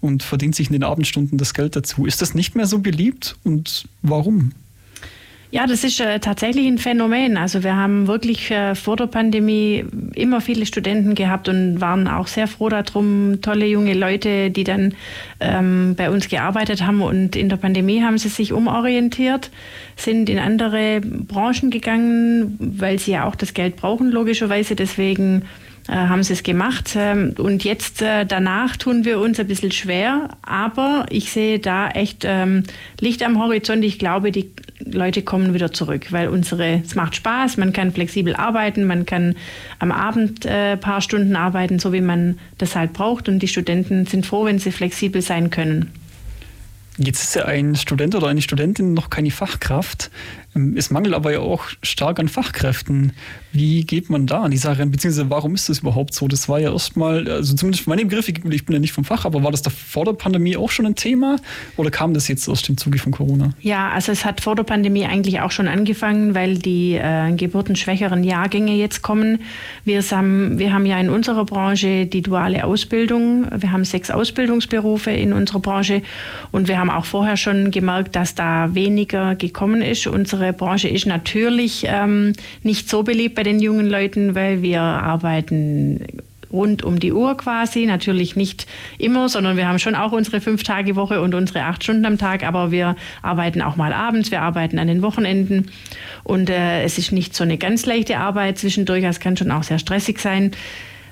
und verdient sich in den Abendstunden das Geld dazu. Ist das nicht mehr so beliebt und warum? Ja, das ist äh, tatsächlich ein Phänomen. Also wir haben wirklich äh, vor der Pandemie immer viele Studenten gehabt und waren auch sehr froh darum, tolle junge Leute, die dann ähm, bei uns gearbeitet haben. Und in der Pandemie haben sie sich umorientiert, sind in andere Branchen gegangen, weil sie ja auch das Geld brauchen, logischerweise. Deswegen äh, haben sie es gemacht. Ähm, und jetzt äh, danach tun wir uns ein bisschen schwer, aber ich sehe da echt ähm, Licht am Horizont. Ich glaube, die Leute kommen wieder zurück, weil unsere, es macht Spaß, man kann flexibel arbeiten, man kann am Abend ein äh, paar Stunden arbeiten, so wie man das halt braucht. Und die Studenten sind froh, wenn sie flexibel sein können. Jetzt ist ja ein Student oder eine Studentin noch keine Fachkraft. Es mangelt aber ja auch stark an Fachkräften. Wie geht man da an die Sache Beziehungsweise warum ist das überhaupt so? Das war ja erstmal, also zumindest für meine Begriffe, ich bin ja nicht vom Fach, aber war das da vor der Pandemie auch schon ein Thema oder kam das jetzt aus dem Zuge von Corona? Ja, also es hat vor der Pandemie eigentlich auch schon angefangen, weil die äh, geburtenschwächeren Jahrgänge jetzt kommen. Wir haben, wir haben ja in unserer Branche die duale Ausbildung. Wir haben sechs Ausbildungsberufe in unserer Branche und wir haben auch vorher schon gemerkt, dass da weniger gekommen ist. Unsere unsere Branche ist natürlich ähm, nicht so beliebt bei den jungen Leuten, weil wir arbeiten rund um die Uhr quasi. Natürlich nicht immer, sondern wir haben schon auch unsere Fünf-Tage-Woche und unsere acht Stunden am Tag, aber wir arbeiten auch mal abends, wir arbeiten an den Wochenenden und äh, es ist nicht so eine ganz leichte Arbeit zwischendurch, es kann schon auch sehr stressig sein.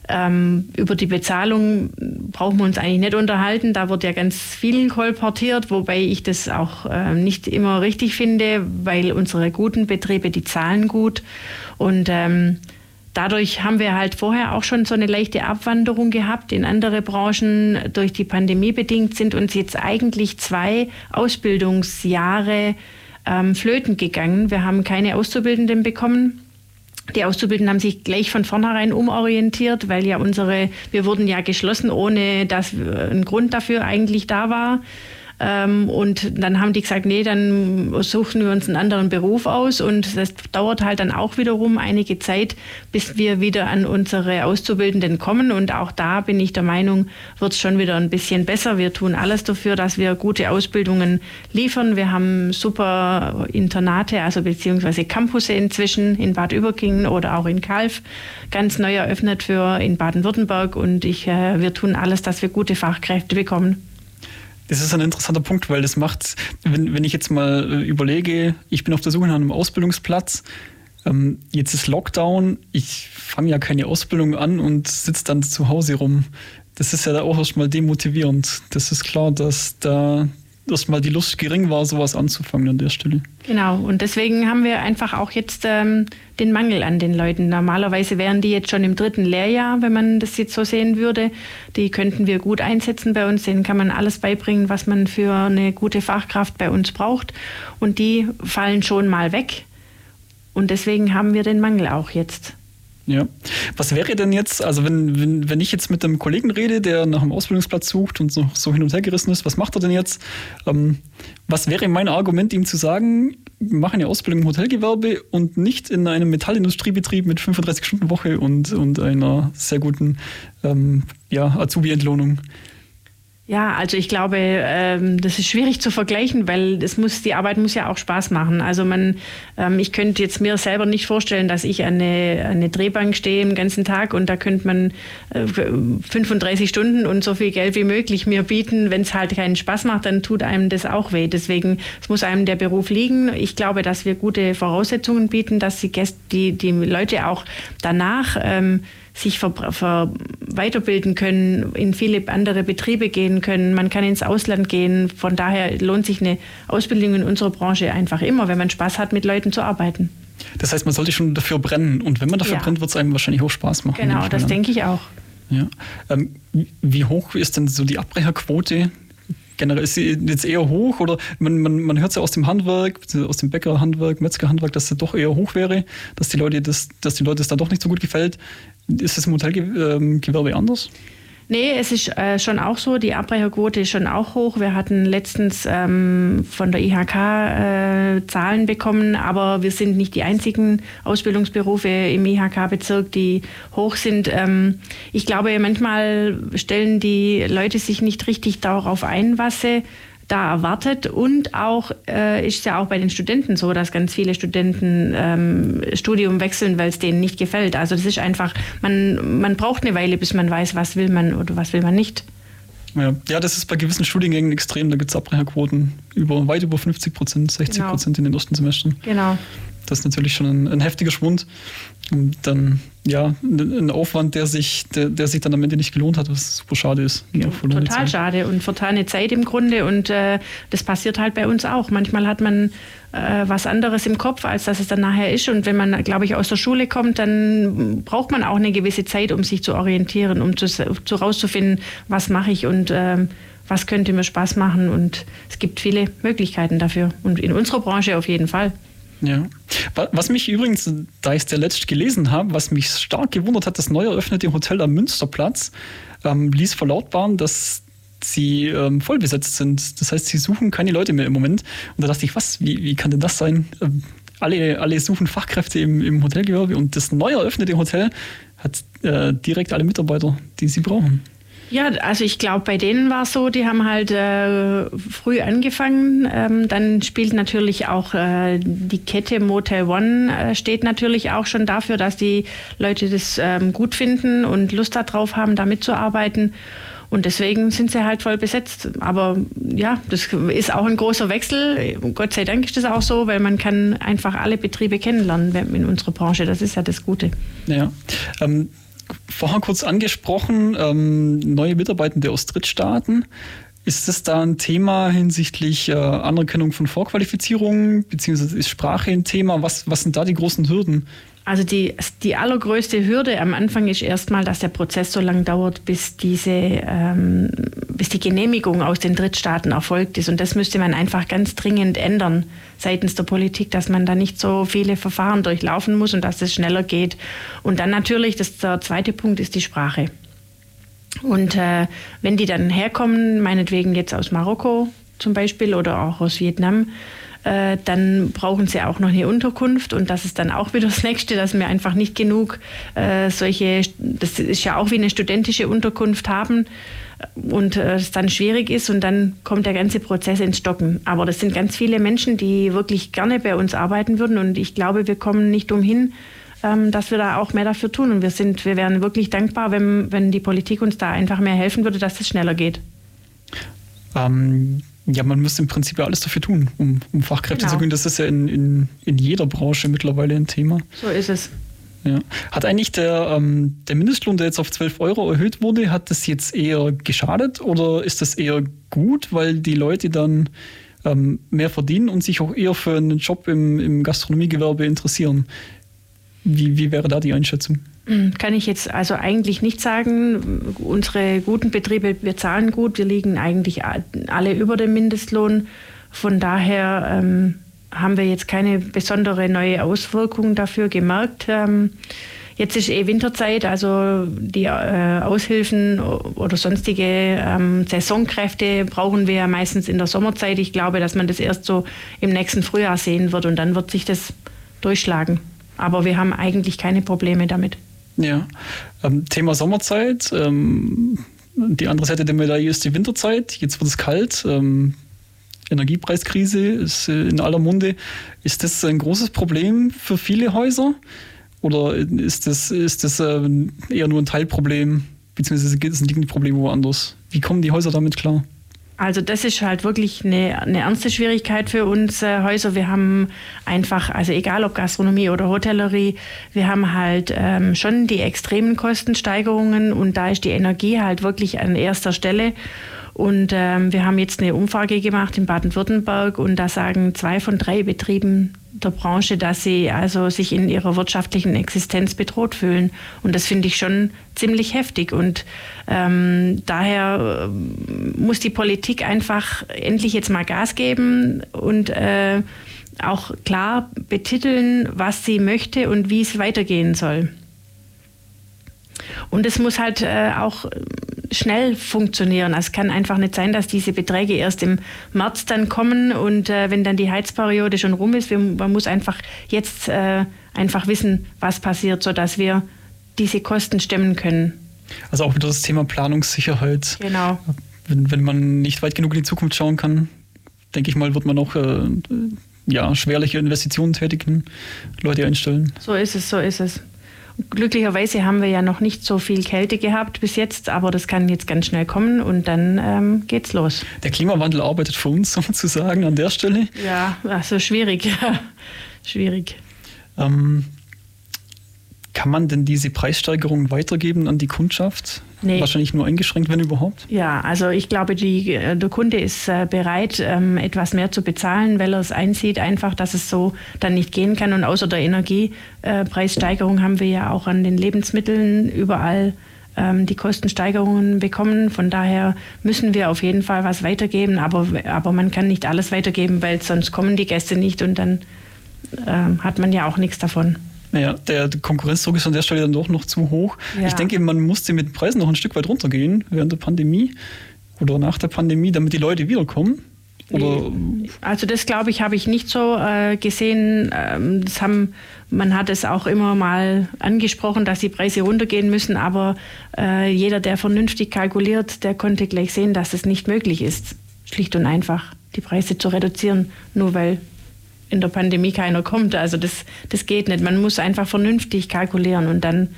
Ähm, über die Bezahlung brauchen wir uns eigentlich nicht unterhalten. Da wird ja ganz viel kolportiert, wobei ich das auch äh, nicht immer richtig finde, weil unsere guten Betriebe, die zahlen gut. Und ähm, dadurch haben wir halt vorher auch schon so eine leichte Abwanderung gehabt in andere Branchen. Durch die Pandemie bedingt sind uns jetzt eigentlich zwei Ausbildungsjahre ähm, flöten gegangen. Wir haben keine Auszubildenden bekommen die Auszubildenden haben sich gleich von vornherein umorientiert, weil ja unsere, wir wurden ja geschlossen, ohne dass ein Grund dafür eigentlich da war. Ähm, und dann haben die gesagt, nee, dann suchen wir uns einen anderen Beruf aus. Und das dauert halt dann auch wiederum einige Zeit, bis wir wieder an unsere Auszubildenden kommen. Und auch da bin ich der Meinung, wird es schon wieder ein bisschen besser. Wir tun alles dafür, dass wir gute Ausbildungen liefern. Wir haben super Internate, also beziehungsweise Campusse inzwischen in Bad Überkingen oder auch in Kalf, ganz neu eröffnet für in Baden-Württemberg. Und ich, äh, wir tun alles, dass wir gute Fachkräfte bekommen. Das ist ein interessanter Punkt, weil das macht, wenn, wenn ich jetzt mal äh, überlege, ich bin auf der Suche nach einem Ausbildungsplatz, ähm, jetzt ist Lockdown, ich fange ja keine Ausbildung an und sitze dann zu Hause rum. Das ist ja auch erstmal demotivierend. Das ist klar, dass da erstmal die Lust gering war, sowas anzufangen an der Stelle. Genau, und deswegen haben wir einfach auch jetzt ähm, den Mangel an den Leuten. Normalerweise wären die jetzt schon im dritten Lehrjahr, wenn man das jetzt so sehen würde. Die könnten wir gut einsetzen bei uns, denen kann man alles beibringen, was man für eine gute Fachkraft bei uns braucht. Und die fallen schon mal weg. Und deswegen haben wir den Mangel auch jetzt. Ja. Was wäre denn jetzt, also wenn, wenn, wenn ich jetzt mit einem Kollegen rede, der nach einem Ausbildungsplatz sucht und so, so hin und her gerissen ist, was macht er denn jetzt? Ähm, was wäre mein Argument, ihm zu sagen, mach eine Ausbildung im Hotelgewerbe und nicht in einem Metallindustriebetrieb mit 35-Stunden-Woche und, und einer sehr guten ähm, ja, Azubi-Entlohnung? Ja, also ich glaube, ähm, das ist schwierig zu vergleichen, weil das muss, die Arbeit muss ja auch Spaß machen. Also man, ähm, ich könnte jetzt mir selber nicht vorstellen, dass ich an eine, eine Drehbank stehe den ganzen Tag und da könnte man äh, 35 Stunden und so viel Geld wie möglich mir bieten. Wenn es halt keinen Spaß macht, dann tut einem das auch weh. Deswegen es muss einem der Beruf liegen. Ich glaube, dass wir gute Voraussetzungen bieten, dass die, Gäste, die, die Leute auch danach ähm, sich weiterbilden können, in viele andere Betriebe gehen können. Man kann ins Ausland gehen. Von daher lohnt sich eine Ausbildung in unserer Branche einfach immer, wenn man Spaß hat, mit Leuten zu arbeiten. Das heißt, man sollte schon dafür brennen. Und wenn man dafür ja. brennt, wird es einem wahrscheinlich auch Spaß machen. Genau, das denke ich auch. Ja. Ähm, wie hoch ist denn so die Abbrecherquote generell ist sie jetzt eher hoch oder man, man, man hört es ja aus dem Handwerk, aus dem Bäckerhandwerk, Metzgerhandwerk, dass sie doch eher hoch wäre, dass die Leute das, dass die Leute es dann doch nicht so gut gefällt. Ist das im Hotelgewerbe ähm, anders? Nee, es ist äh, schon auch so, die Abbrecherquote ist schon auch hoch. Wir hatten letztens ähm, von der IHK äh, Zahlen bekommen, aber wir sind nicht die einzigen Ausbildungsberufe im IHK-Bezirk, die hoch sind. Ähm, ich glaube, manchmal stellen die Leute sich nicht richtig darauf ein, was sie da erwartet. Und auch äh, ist ja auch bei den Studenten so, dass ganz viele Studenten ähm, Studium wechseln, weil es denen nicht gefällt. Also das ist einfach, man, man braucht eine Weile, bis man weiß, was will man oder was will man nicht. Ja, ja das ist bei gewissen Studiengängen extrem. Da gibt es Abbrecherquoten über, weit über 50 Prozent, 60 genau. Prozent in den ersten Semestern. Genau. Das ist natürlich schon ein, ein heftiger Schwund. Und dann, ja, ein Aufwand, der sich, der, der, sich dann am Ende nicht gelohnt hat, was super schade ist. Ja, total schade und vertane Zeit im Grunde. Und äh, das passiert halt bei uns auch. Manchmal hat man äh, was anderes im Kopf, als dass es dann nachher ist. Und wenn man, glaube ich, aus der Schule kommt, dann braucht man auch eine gewisse Zeit, um sich zu orientieren, um zu, zu rauszufinden, was mache ich und äh, was könnte mir Spaß machen. Und es gibt viele Möglichkeiten dafür. Und in unserer Branche auf jeden Fall. Ja. Was mich übrigens, da ich es der letzte gelesen habe, was mich stark gewundert hat, das neu eröffnete Hotel am Münsterplatz ähm, ließ verlautbaren, dass sie ähm, voll besetzt sind. Das heißt, sie suchen keine Leute mehr im Moment. Und da dachte ich, was, wie, wie kann denn das sein? Ähm, alle, alle suchen Fachkräfte im, im Hotelgewerbe und das neu eröffnete Hotel hat äh, direkt alle Mitarbeiter, die sie brauchen. Ja, also ich glaube, bei denen war es so, die haben halt äh, früh angefangen. Ähm, dann spielt natürlich auch äh, die Kette Motel One äh, steht natürlich auch schon dafür, dass die Leute das ähm, gut finden und Lust darauf haben, da mitzuarbeiten. Und deswegen sind sie halt voll besetzt. Aber ja, das ist auch ein großer Wechsel. Gott sei Dank ist das auch so, weil man kann einfach alle Betriebe kennenlernen in unserer Branche. Das ist ja das Gute. Ja. Ähm vorher kurz angesprochen, ähm, neue Mitarbeitende aus Drittstaaten. Ist das da ein Thema hinsichtlich äh, Anerkennung von Vorqualifizierungen, beziehungsweise ist Sprache ein Thema? Was, was sind da die großen Hürden? Also die, die allergrößte Hürde am Anfang ist erstmal, dass der Prozess so lange dauert, bis diese, ähm, bis die Genehmigung aus den Drittstaaten erfolgt ist. Und das müsste man einfach ganz dringend ändern seitens der Politik, dass man da nicht so viele Verfahren durchlaufen muss und dass es schneller geht. Und dann natürlich, das, der zweite Punkt ist die Sprache. Und äh, wenn die dann herkommen, meinetwegen jetzt aus Marokko zum Beispiel oder auch aus Vietnam, äh, dann brauchen sie auch noch eine Unterkunft und das ist dann auch wieder das Nächste, dass wir einfach nicht genug äh, solche, das ist ja auch wie eine studentische Unterkunft haben und äh, es dann schwierig ist und dann kommt der ganze Prozess ins Stocken. Aber das sind ganz viele Menschen, die wirklich gerne bei uns arbeiten würden und ich glaube, wir kommen nicht umhin, ähm, dass wir da auch mehr dafür tun und wir sind, wir wären wirklich dankbar, wenn, wenn die Politik uns da einfach mehr helfen würde, dass es schneller geht. Ähm ja, man müsste im Prinzip ja alles dafür tun, um, um Fachkräfte genau. zu gewinnen. Das ist ja in, in, in jeder Branche mittlerweile ein Thema. So ist es. Ja. Hat eigentlich der, ähm, der Mindestlohn, der jetzt auf 12 Euro erhöht wurde, hat das jetzt eher geschadet oder ist das eher gut, weil die Leute dann ähm, mehr verdienen und sich auch eher für einen Job im, im Gastronomiegewerbe interessieren? Wie, wie wäre da die Einschätzung? *clears throat* Kann ich jetzt also eigentlich nicht sagen. Unsere guten Betriebe, wir zahlen gut, wir liegen eigentlich alle über dem Mindestlohn. Von daher ähm, haben wir jetzt keine besondere neue Auswirkung dafür gemerkt. Ähm, jetzt ist eh Winterzeit, also die äh, Aushilfen oder sonstige ähm, Saisonkräfte brauchen wir ja meistens in der Sommerzeit. Ich glaube, dass man das erst so im nächsten Frühjahr sehen wird und dann wird sich das durchschlagen. Aber wir haben eigentlich keine Probleme damit. Ja, ähm, Thema Sommerzeit. Ähm, die andere Seite der Medaille ist die Winterzeit. Jetzt wird es kalt. Ähm, Energiepreiskrise ist äh, in aller Munde. Ist das ein großes Problem für viele Häuser? Oder ist das, ist das äh, eher nur ein Teilproblem? Beziehungsweise liegen die Probleme woanders? Wie kommen die Häuser damit klar? Also das ist halt wirklich eine, eine ernste Schwierigkeit für uns äh, Häuser. Wir haben einfach, also egal ob Gastronomie oder Hotellerie, wir haben halt ähm, schon die extremen Kostensteigerungen und da ist die Energie halt wirklich an erster Stelle. Und ähm, wir haben jetzt eine Umfrage gemacht in Baden-Württemberg und da sagen zwei von drei Betrieben der Branche, dass sie also sich in ihrer wirtschaftlichen Existenz bedroht fühlen. Und das finde ich schon ziemlich heftig. Und ähm, daher äh, muss die Politik einfach endlich jetzt mal Gas geben und äh, auch klar betiteln, was sie möchte und wie es weitergehen soll. Und es muss halt äh, auch schnell funktionieren. Es kann einfach nicht sein, dass diese Beträge erst im März dann kommen und äh, wenn dann die Heizperiode schon rum ist, wir, man muss einfach jetzt äh, einfach wissen, was passiert, sodass wir diese Kosten stemmen können. Also auch wieder das Thema Planungssicherheit. Genau. Wenn, wenn man nicht weit genug in die Zukunft schauen kann, denke ich mal, wird man auch äh, ja, schwerliche Investitionen tätigen, Leute einstellen. So ist es, so ist es. Glücklicherweise haben wir ja noch nicht so viel Kälte gehabt bis jetzt, aber das kann jetzt ganz schnell kommen und dann ähm, geht's los. Der Klimawandel arbeitet für uns *laughs* sozusagen an der Stelle. Ja, also schwierig. *laughs* schwierig. Ähm, kann man denn diese Preissteigerung weitergeben an die Kundschaft? Nee. Wahrscheinlich nur eingeschränkt, wenn überhaupt? Ja, also ich glaube, die, äh, der Kunde ist äh, bereit, ähm, etwas mehr zu bezahlen, weil er es einsieht, einfach, dass es so dann nicht gehen kann. Und außer der Energiepreissteigerung haben wir ja auch an den Lebensmitteln überall ähm, die Kostensteigerungen bekommen. Von daher müssen wir auf jeden Fall was weitergeben. Aber, aber man kann nicht alles weitergeben, weil sonst kommen die Gäste nicht und dann äh, hat man ja auch nichts davon. Naja, der Konkurrenzdruck ist an der Stelle dann doch noch zu hoch. Ja. Ich denke, man musste mit den Preisen noch ein Stück weit runtergehen während der Pandemie oder nach der Pandemie, damit die Leute wiederkommen. Oder also das glaube ich, habe ich nicht so äh, gesehen. Ähm, das haben, man hat es auch immer mal angesprochen, dass die Preise runtergehen müssen, aber äh, jeder, der vernünftig kalkuliert, der konnte gleich sehen, dass es nicht möglich ist, schlicht und einfach die Preise zu reduzieren, nur weil in der Pandemie keiner kommt. Also das, das geht nicht. Man muss einfach vernünftig kalkulieren und dann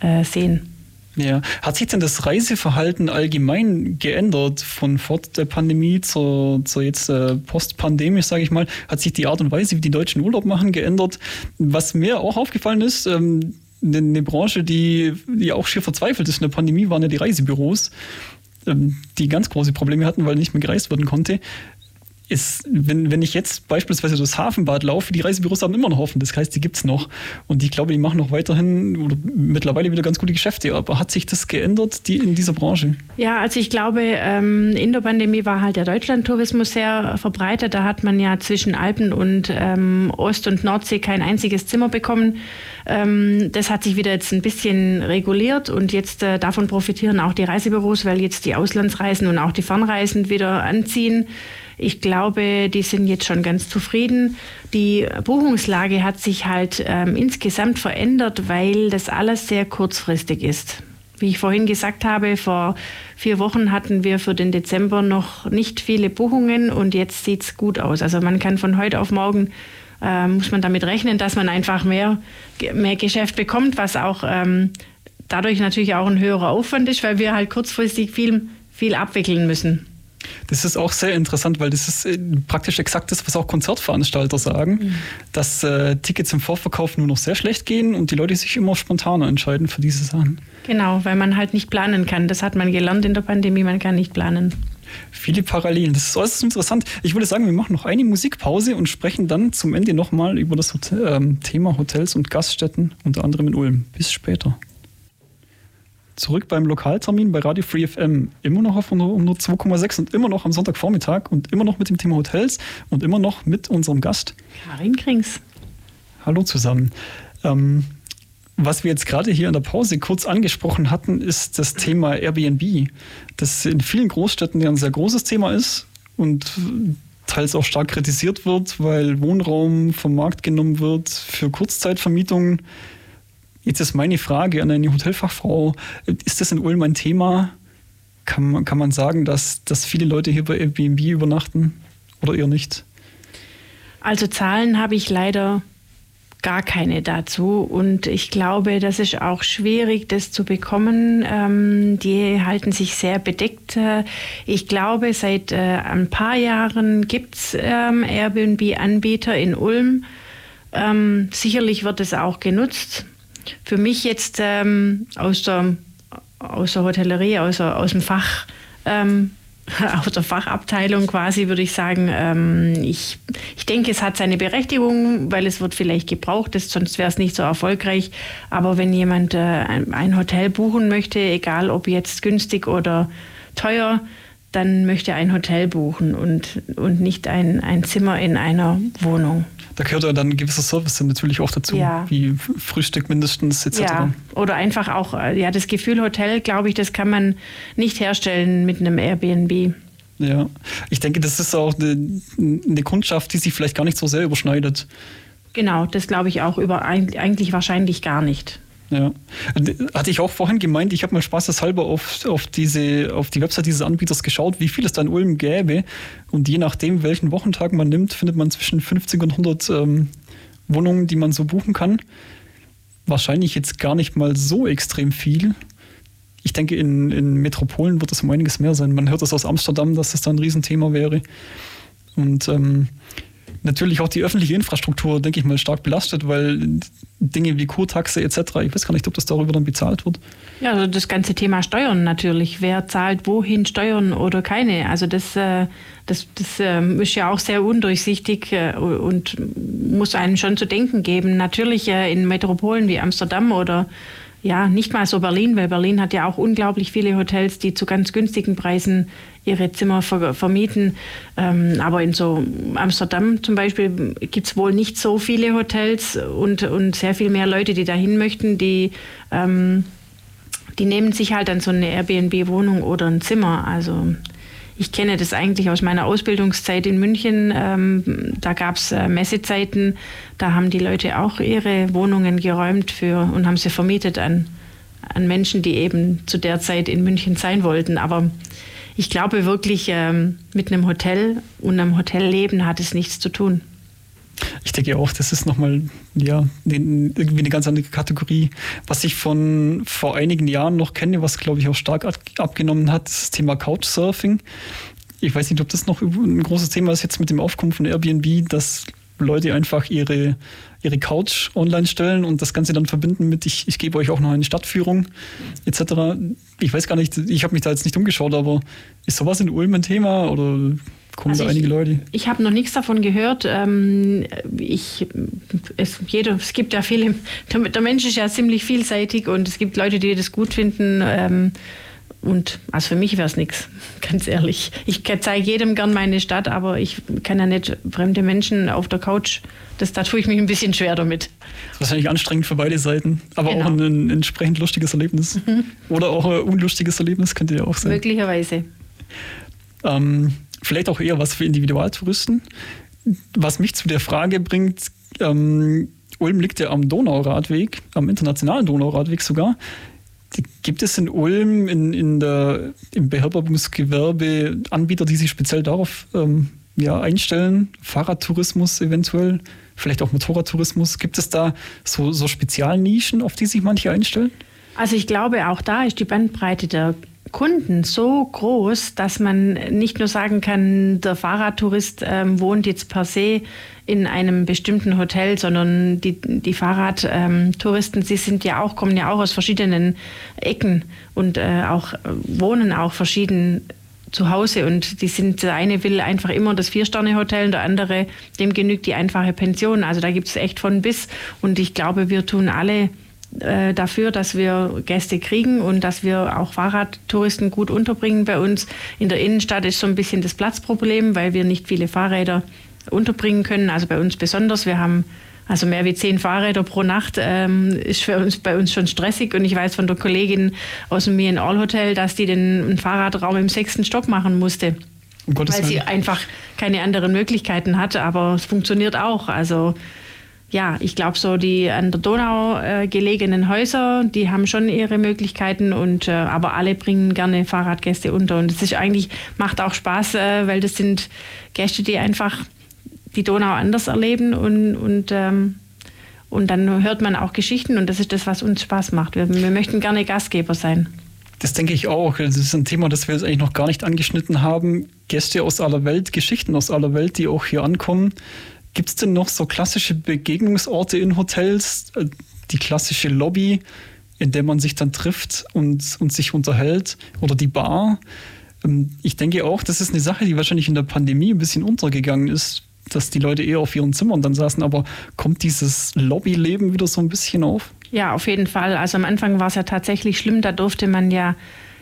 äh, sehen. Ja. Hat sich denn das Reiseverhalten allgemein geändert von vor der Pandemie zur, zur jetzt äh, postpandemisch, sage ich mal? Hat sich die Art und Weise, wie die Deutschen Urlaub machen, geändert? Was mir auch aufgefallen ist, ähm, eine Branche, die, die auch schier verzweifelt ist in der Pandemie, waren ja die Reisebüros, ähm, die ganz große Probleme hatten, weil nicht mehr gereist werden konnte ist, wenn, wenn ich jetzt beispielsweise das Hafenbad laufe, die Reisebüros haben immer noch offen. Das heißt, die gibt es noch. Und ich glaube, die machen noch weiterhin oder mittlerweile wieder ganz gute Geschäfte. Aber hat sich das geändert die, in dieser Branche? Ja, also ich glaube, ähm, in der Pandemie war halt der Deutschlandtourismus sehr verbreitet. Da hat man ja zwischen Alpen und ähm, Ost- und Nordsee kein einziges Zimmer bekommen. Ähm, das hat sich wieder jetzt ein bisschen reguliert und jetzt äh, davon profitieren auch die Reisebüros, weil jetzt die Auslandsreisen und auch die Fernreisen wieder anziehen. Ich glaube, die sind jetzt schon ganz zufrieden. Die Buchungslage hat sich halt ähm, insgesamt verändert, weil das alles sehr kurzfristig ist. Wie ich vorhin gesagt habe, vor vier Wochen hatten wir für den Dezember noch nicht viele Buchungen und jetzt sieht es gut aus. Also man kann von heute auf morgen äh, muss man damit rechnen, dass man einfach mehr, mehr Geschäft bekommt, was auch ähm, dadurch natürlich auch ein höherer Aufwand ist, weil wir halt kurzfristig viel, viel abwickeln müssen. Das ist auch sehr interessant, weil das ist äh, praktisch exakt das, was auch Konzertveranstalter sagen, mhm. dass äh, Tickets im Vorverkauf nur noch sehr schlecht gehen und die Leute sich immer spontaner entscheiden für diese Sachen. Genau, weil man halt nicht planen kann. Das hat man gelernt in der Pandemie, man kann nicht planen. Viele Parallelen. Das ist äußerst interessant. Ich würde sagen, wir machen noch eine Musikpause und sprechen dann zum Ende nochmal über das Hotel, ähm, Thema Hotels und Gaststätten, unter anderem in Ulm. Bis später zurück beim Lokaltermin bei Radio Free FM. Immer noch auf 102,6 und immer noch am Sonntagvormittag und immer noch mit dem Thema Hotels und immer noch mit unserem Gast. Karin Krings. Hallo zusammen. Ähm, was wir jetzt gerade hier in der Pause kurz angesprochen hatten, ist das Thema Airbnb, das in vielen Großstädten ja ein sehr großes Thema ist und teils auch stark kritisiert wird, weil Wohnraum vom Markt genommen wird für Kurzzeitvermietungen Jetzt ist meine Frage an eine Hotelfachfrau, ist das in Ulm ein Thema? Kann man, kann man sagen, dass, dass viele Leute hier bei Airbnb übernachten oder eher nicht? Also Zahlen habe ich leider gar keine dazu. Und ich glaube, das ist auch schwierig, das zu bekommen. Ähm, die halten sich sehr bedeckt. Ich glaube, seit äh, ein paar Jahren gibt es ähm, Airbnb-Anbieter in Ulm. Ähm, sicherlich wird es auch genutzt. Für mich jetzt ähm, aus, der, aus der Hotellerie, aus, der, aus dem Fach, ähm, *laughs* aus der Fachabteilung quasi, würde ich sagen, ähm, ich, ich denke, es hat seine Berechtigung, weil es wird vielleicht gebraucht, ist, sonst wäre es nicht so erfolgreich. Aber wenn jemand äh, ein, Hotel buchen möchte, egal ob jetzt günstig oder teuer, dann möchte er ein Hotel buchen und, und nicht ein, ein Zimmer in einer Wohnung. Da gehört ja dann ein gewisser Service natürlich auch dazu, ja. wie Frühstück mindestens etc. Ja, oder einfach auch, äh, ja, das Gefühl Hotel, glaube ich, das kann man nicht herstellen mit einem Airbnb. Ja, ich denke, das ist auch eine, eine Kundschaft, die sich vielleicht gar nicht so sehr überschneidet. Genau, das glaube ich auch über eigentlich wahrscheinlich gar nicht. Ja. Hatte ich auch vorhin gemeint, ich habe mal spaßeshalber auf, auf, diese, auf die Website dieses Anbieters geschaut, wie viel es da in Ulm gäbe. Und je nachdem, welchen Wochentag man nimmt, findet man zwischen 50 und 100 ähm, Wohnungen, die man so buchen kann. Wahrscheinlich jetzt gar nicht mal so extrem viel. Ich denke, in, in Metropolen wird es um einiges mehr sein. Man hört das aus Amsterdam, dass das da ein Riesenthema wäre. Und ähm, natürlich auch die öffentliche Infrastruktur, denke ich mal, stark belastet, weil Dinge wie Kurtaxe etc., ich weiß gar nicht, ob das darüber dann bezahlt wird. Ja, also das ganze Thema Steuern natürlich. Wer zahlt wohin Steuern oder keine? Also das, äh, das, das ähm, ist ja auch sehr undurchsichtig äh, und muss einem schon zu denken geben. Natürlich äh, in Metropolen wie Amsterdam oder ja, nicht mal so Berlin, weil Berlin hat ja auch unglaublich viele Hotels, die zu ganz günstigen Preisen ihre Zimmer ver vermieten. Ähm, aber in so Amsterdam zum Beispiel gibt es wohl nicht so viele Hotels und, und sehr viel mehr Leute, die dahin möchten, die, ähm, die nehmen sich halt dann so eine Airbnb-Wohnung oder ein Zimmer. Also ich kenne das eigentlich aus meiner Ausbildungszeit in München. Ähm, da gab es äh, Messezeiten, da haben die Leute auch ihre Wohnungen geräumt für und haben sie vermietet an, an Menschen, die eben zu der Zeit in München sein wollten. Aber ich glaube wirklich, ähm, mit einem Hotel und einem Hotelleben hat es nichts zu tun. Ich denke auch, das ist nochmal ja, irgendwie eine ganz andere Kategorie. Was ich von vor einigen Jahren noch kenne, was glaube ich auch stark abgenommen hat, das Thema Couchsurfing. Ich weiß nicht, ob das noch ein großes Thema ist jetzt mit dem Aufkommen von Airbnb, dass Leute einfach ihre, ihre Couch online stellen und das Ganze dann verbinden mit, ich, ich gebe euch auch noch eine Stadtführung etc. Ich weiß gar nicht, ich habe mich da jetzt nicht umgeschaut, aber ist sowas in Ulm ein Thema oder kommen also da einige Leute? Ich habe noch nichts davon gehört. Ähm, ich, es, jeder, es gibt ja viele, der Mensch ist ja ziemlich vielseitig und es gibt Leute, die das gut finden. Ähm, und also für mich wäre es nichts, *laughs* ganz ehrlich. Ich zeige jedem gern meine Stadt, aber ich kann ja nicht fremde Menschen auf der Couch. Das, da tue ich mich ein bisschen schwer damit. Das ist wahrscheinlich anstrengend für beide Seiten, aber genau. auch ein, ein, entsprechend lustiges Erlebnis. Mhm. Oder auch ein unlustiges Erlebnis könnte ja auch sein. Möglicherweise. Ähm, vielleicht auch eher was für Individualtouristen. Was mich zu der Frage bringt, ähm, Ulm liegt ja am Donauradweg, am internationalen Donauradweg sogar. Gibt es in Ulm in, in der, im Beherbergungsgewerbe Anbieter, die sich speziell darauf ähm, ja, einstellen? Fahrradtourismus eventuell, vielleicht auch Motorradtourismus. Gibt es da so, so Spezialnischen, auf die sich manche einstellen? Also ich glaube, auch da ist die Bandbreite der Kunden so groß, dass man nicht nur sagen kann, der Fahrradtourist ähm, wohnt jetzt per se in einem bestimmten Hotel, sondern die, die Fahrradtouristen, sie sind ja auch, kommen ja auch aus verschiedenen Ecken und äh, auch wohnen auch verschieden zu Hause und die sind, der eine will einfach immer das Vier-Sterne-Hotel und der andere, dem genügt die einfache Pension. Also da gibt es echt von bis und ich glaube, wir tun alle äh, dafür, dass wir Gäste kriegen und dass wir auch Fahrradtouristen gut unterbringen bei uns. In der Innenstadt ist so ein bisschen das Platzproblem, weil wir nicht viele Fahrräder unterbringen können. Also bei uns besonders. Wir haben also mehr wie zehn Fahrräder pro Nacht ähm, ist für uns bei uns schon stressig. Und ich weiß von der Kollegin aus dem Me All Hotel, dass die den Fahrradraum im sechsten Stock machen musste. Um weil sie einfach keine anderen Möglichkeiten hatte. Aber es funktioniert auch. Also ja, ich glaube, so die an der Donau äh, gelegenen Häuser, die haben schon ihre Möglichkeiten und äh, aber alle bringen gerne Fahrradgäste unter. Und es ist eigentlich, macht auch Spaß, äh, weil das sind Gäste, die einfach die Donau anders erleben und, und, ähm, und dann hört man auch Geschichten und das ist das, was uns Spaß macht. Wir, wir möchten gerne Gastgeber sein. Das denke ich auch. Das ist ein Thema, das wir jetzt eigentlich noch gar nicht angeschnitten haben. Gäste aus aller Welt, Geschichten aus aller Welt, die auch hier ankommen. Gibt es denn noch so klassische Begegnungsorte in Hotels? Äh, die klassische Lobby, in der man sich dann trifft und, und sich unterhält? Oder die Bar? Ähm, ich denke auch, das ist eine Sache, die wahrscheinlich in der Pandemie ein bisschen untergegangen ist, dass die Leute eher auf ihren Zimmern dann saßen. Aber kommt dieses Lobbyleben wieder so ein bisschen auf? Ja, auf jeden Fall. Also am Anfang war es ja tatsächlich schlimm. Da durfte man ja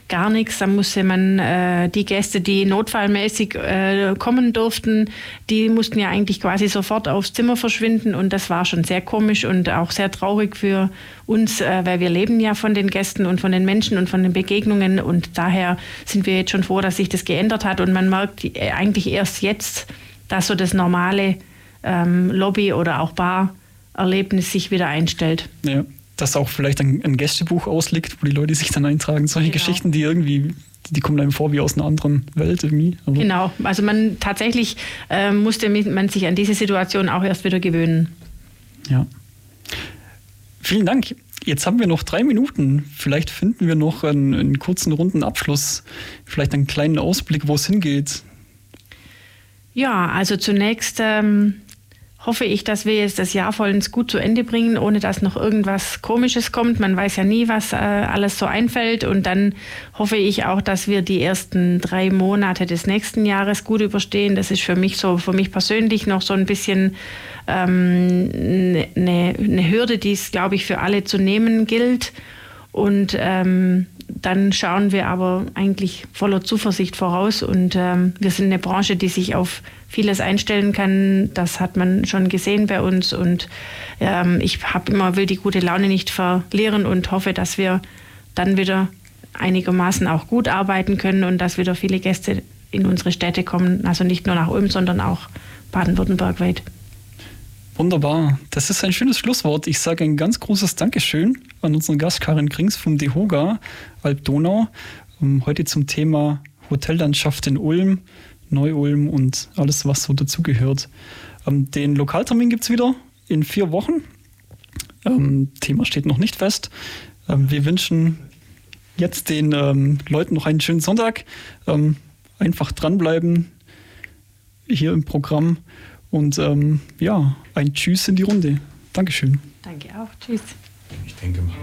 gar nichts. Da musste man äh, die Gäste, die notfallmäßig äh, kommen durften, die mussten ja eigentlich quasi sofort aufs Zimmer verschwinden und das war schon sehr komisch und auch sehr traurig für uns, äh, weil wir leben ja von den Gästen und von den Menschen und von den Begegnungen und daher sind wir jetzt schon froh, dass sich das geändert hat und man merkt äh, eigentlich erst jetzt, dass so das normale ähm, Lobby oder auch Bar-Erlebnis sich wieder einstellt. Ja dass auch vielleicht ein, ein, Gästebuch ausliegt, wo die Leute sich dann eintragen. Solche genau. Geschichten, die irgendwie, die kommen einem vor wie aus einer anderen Welt irgendwie. Aber genau, also man tatsächlich äh, musste man sich an diese Situation auch erst wieder gewöhnen. Ja. Vielen Dank. Jetzt haben wir noch drei Minuten. Vielleicht finden wir noch einen, einen kurzen runden Abschluss, vielleicht einen kleinen Ausblick, wo es hingeht. Ja, also zunächst ähm, hoffe ich, dass wir jetzt das Jahr vollends gut zu Ende bringen, ohne dass noch irgendwas Komisches kommt. Man weiß ja nie, was äh, alles so einfällt. Und dann hoffe ich auch, dass wir die ersten drei Monate des nächsten Jahres gut überstehen. Das ist für mich so, für mich persönlich noch so ein bisschen ähm, eine, eine Hürde, die es, glaube ich, für alle zu nehmen gilt. Und ähm, dann schauen wir aber eigentlich voller Zuversicht voraus und ähm, wir sind eine Branche, die sich auf vieles einstellen kann. Das hat man schon gesehen bei uns und ähm, ich habe immer will die gute Laune nicht verlieren und hoffe, dass wir dann wieder einigermaßen auch gut arbeiten können und dass wieder viele Gäste in unsere Städte kommen, also nicht nur nach Ulm, sondern auch Baden-Württemberg weit. Wunderbar. Das ist ein schönes Schlusswort. Ich sage ein ganz großes Dankeschön an unseren Gast Karin Krings vom DEHOGA Alp-Donau. Ähm, heute zum Thema Hotellandschaft in Ulm, Neu-Ulm und alles, was so dazugehört. Ähm, den Lokaltermin gibt es wieder in vier Wochen. Ähm, Thema steht noch nicht fest. wir wünschen jetzt den Leuten noch einen schönen Sonntag. einfach dranbleiben hier im Programm. Und ähm, ja, ein Tschüss in die Runde. Dankeschön. Danke auch. Tschüss. Ich denke mal.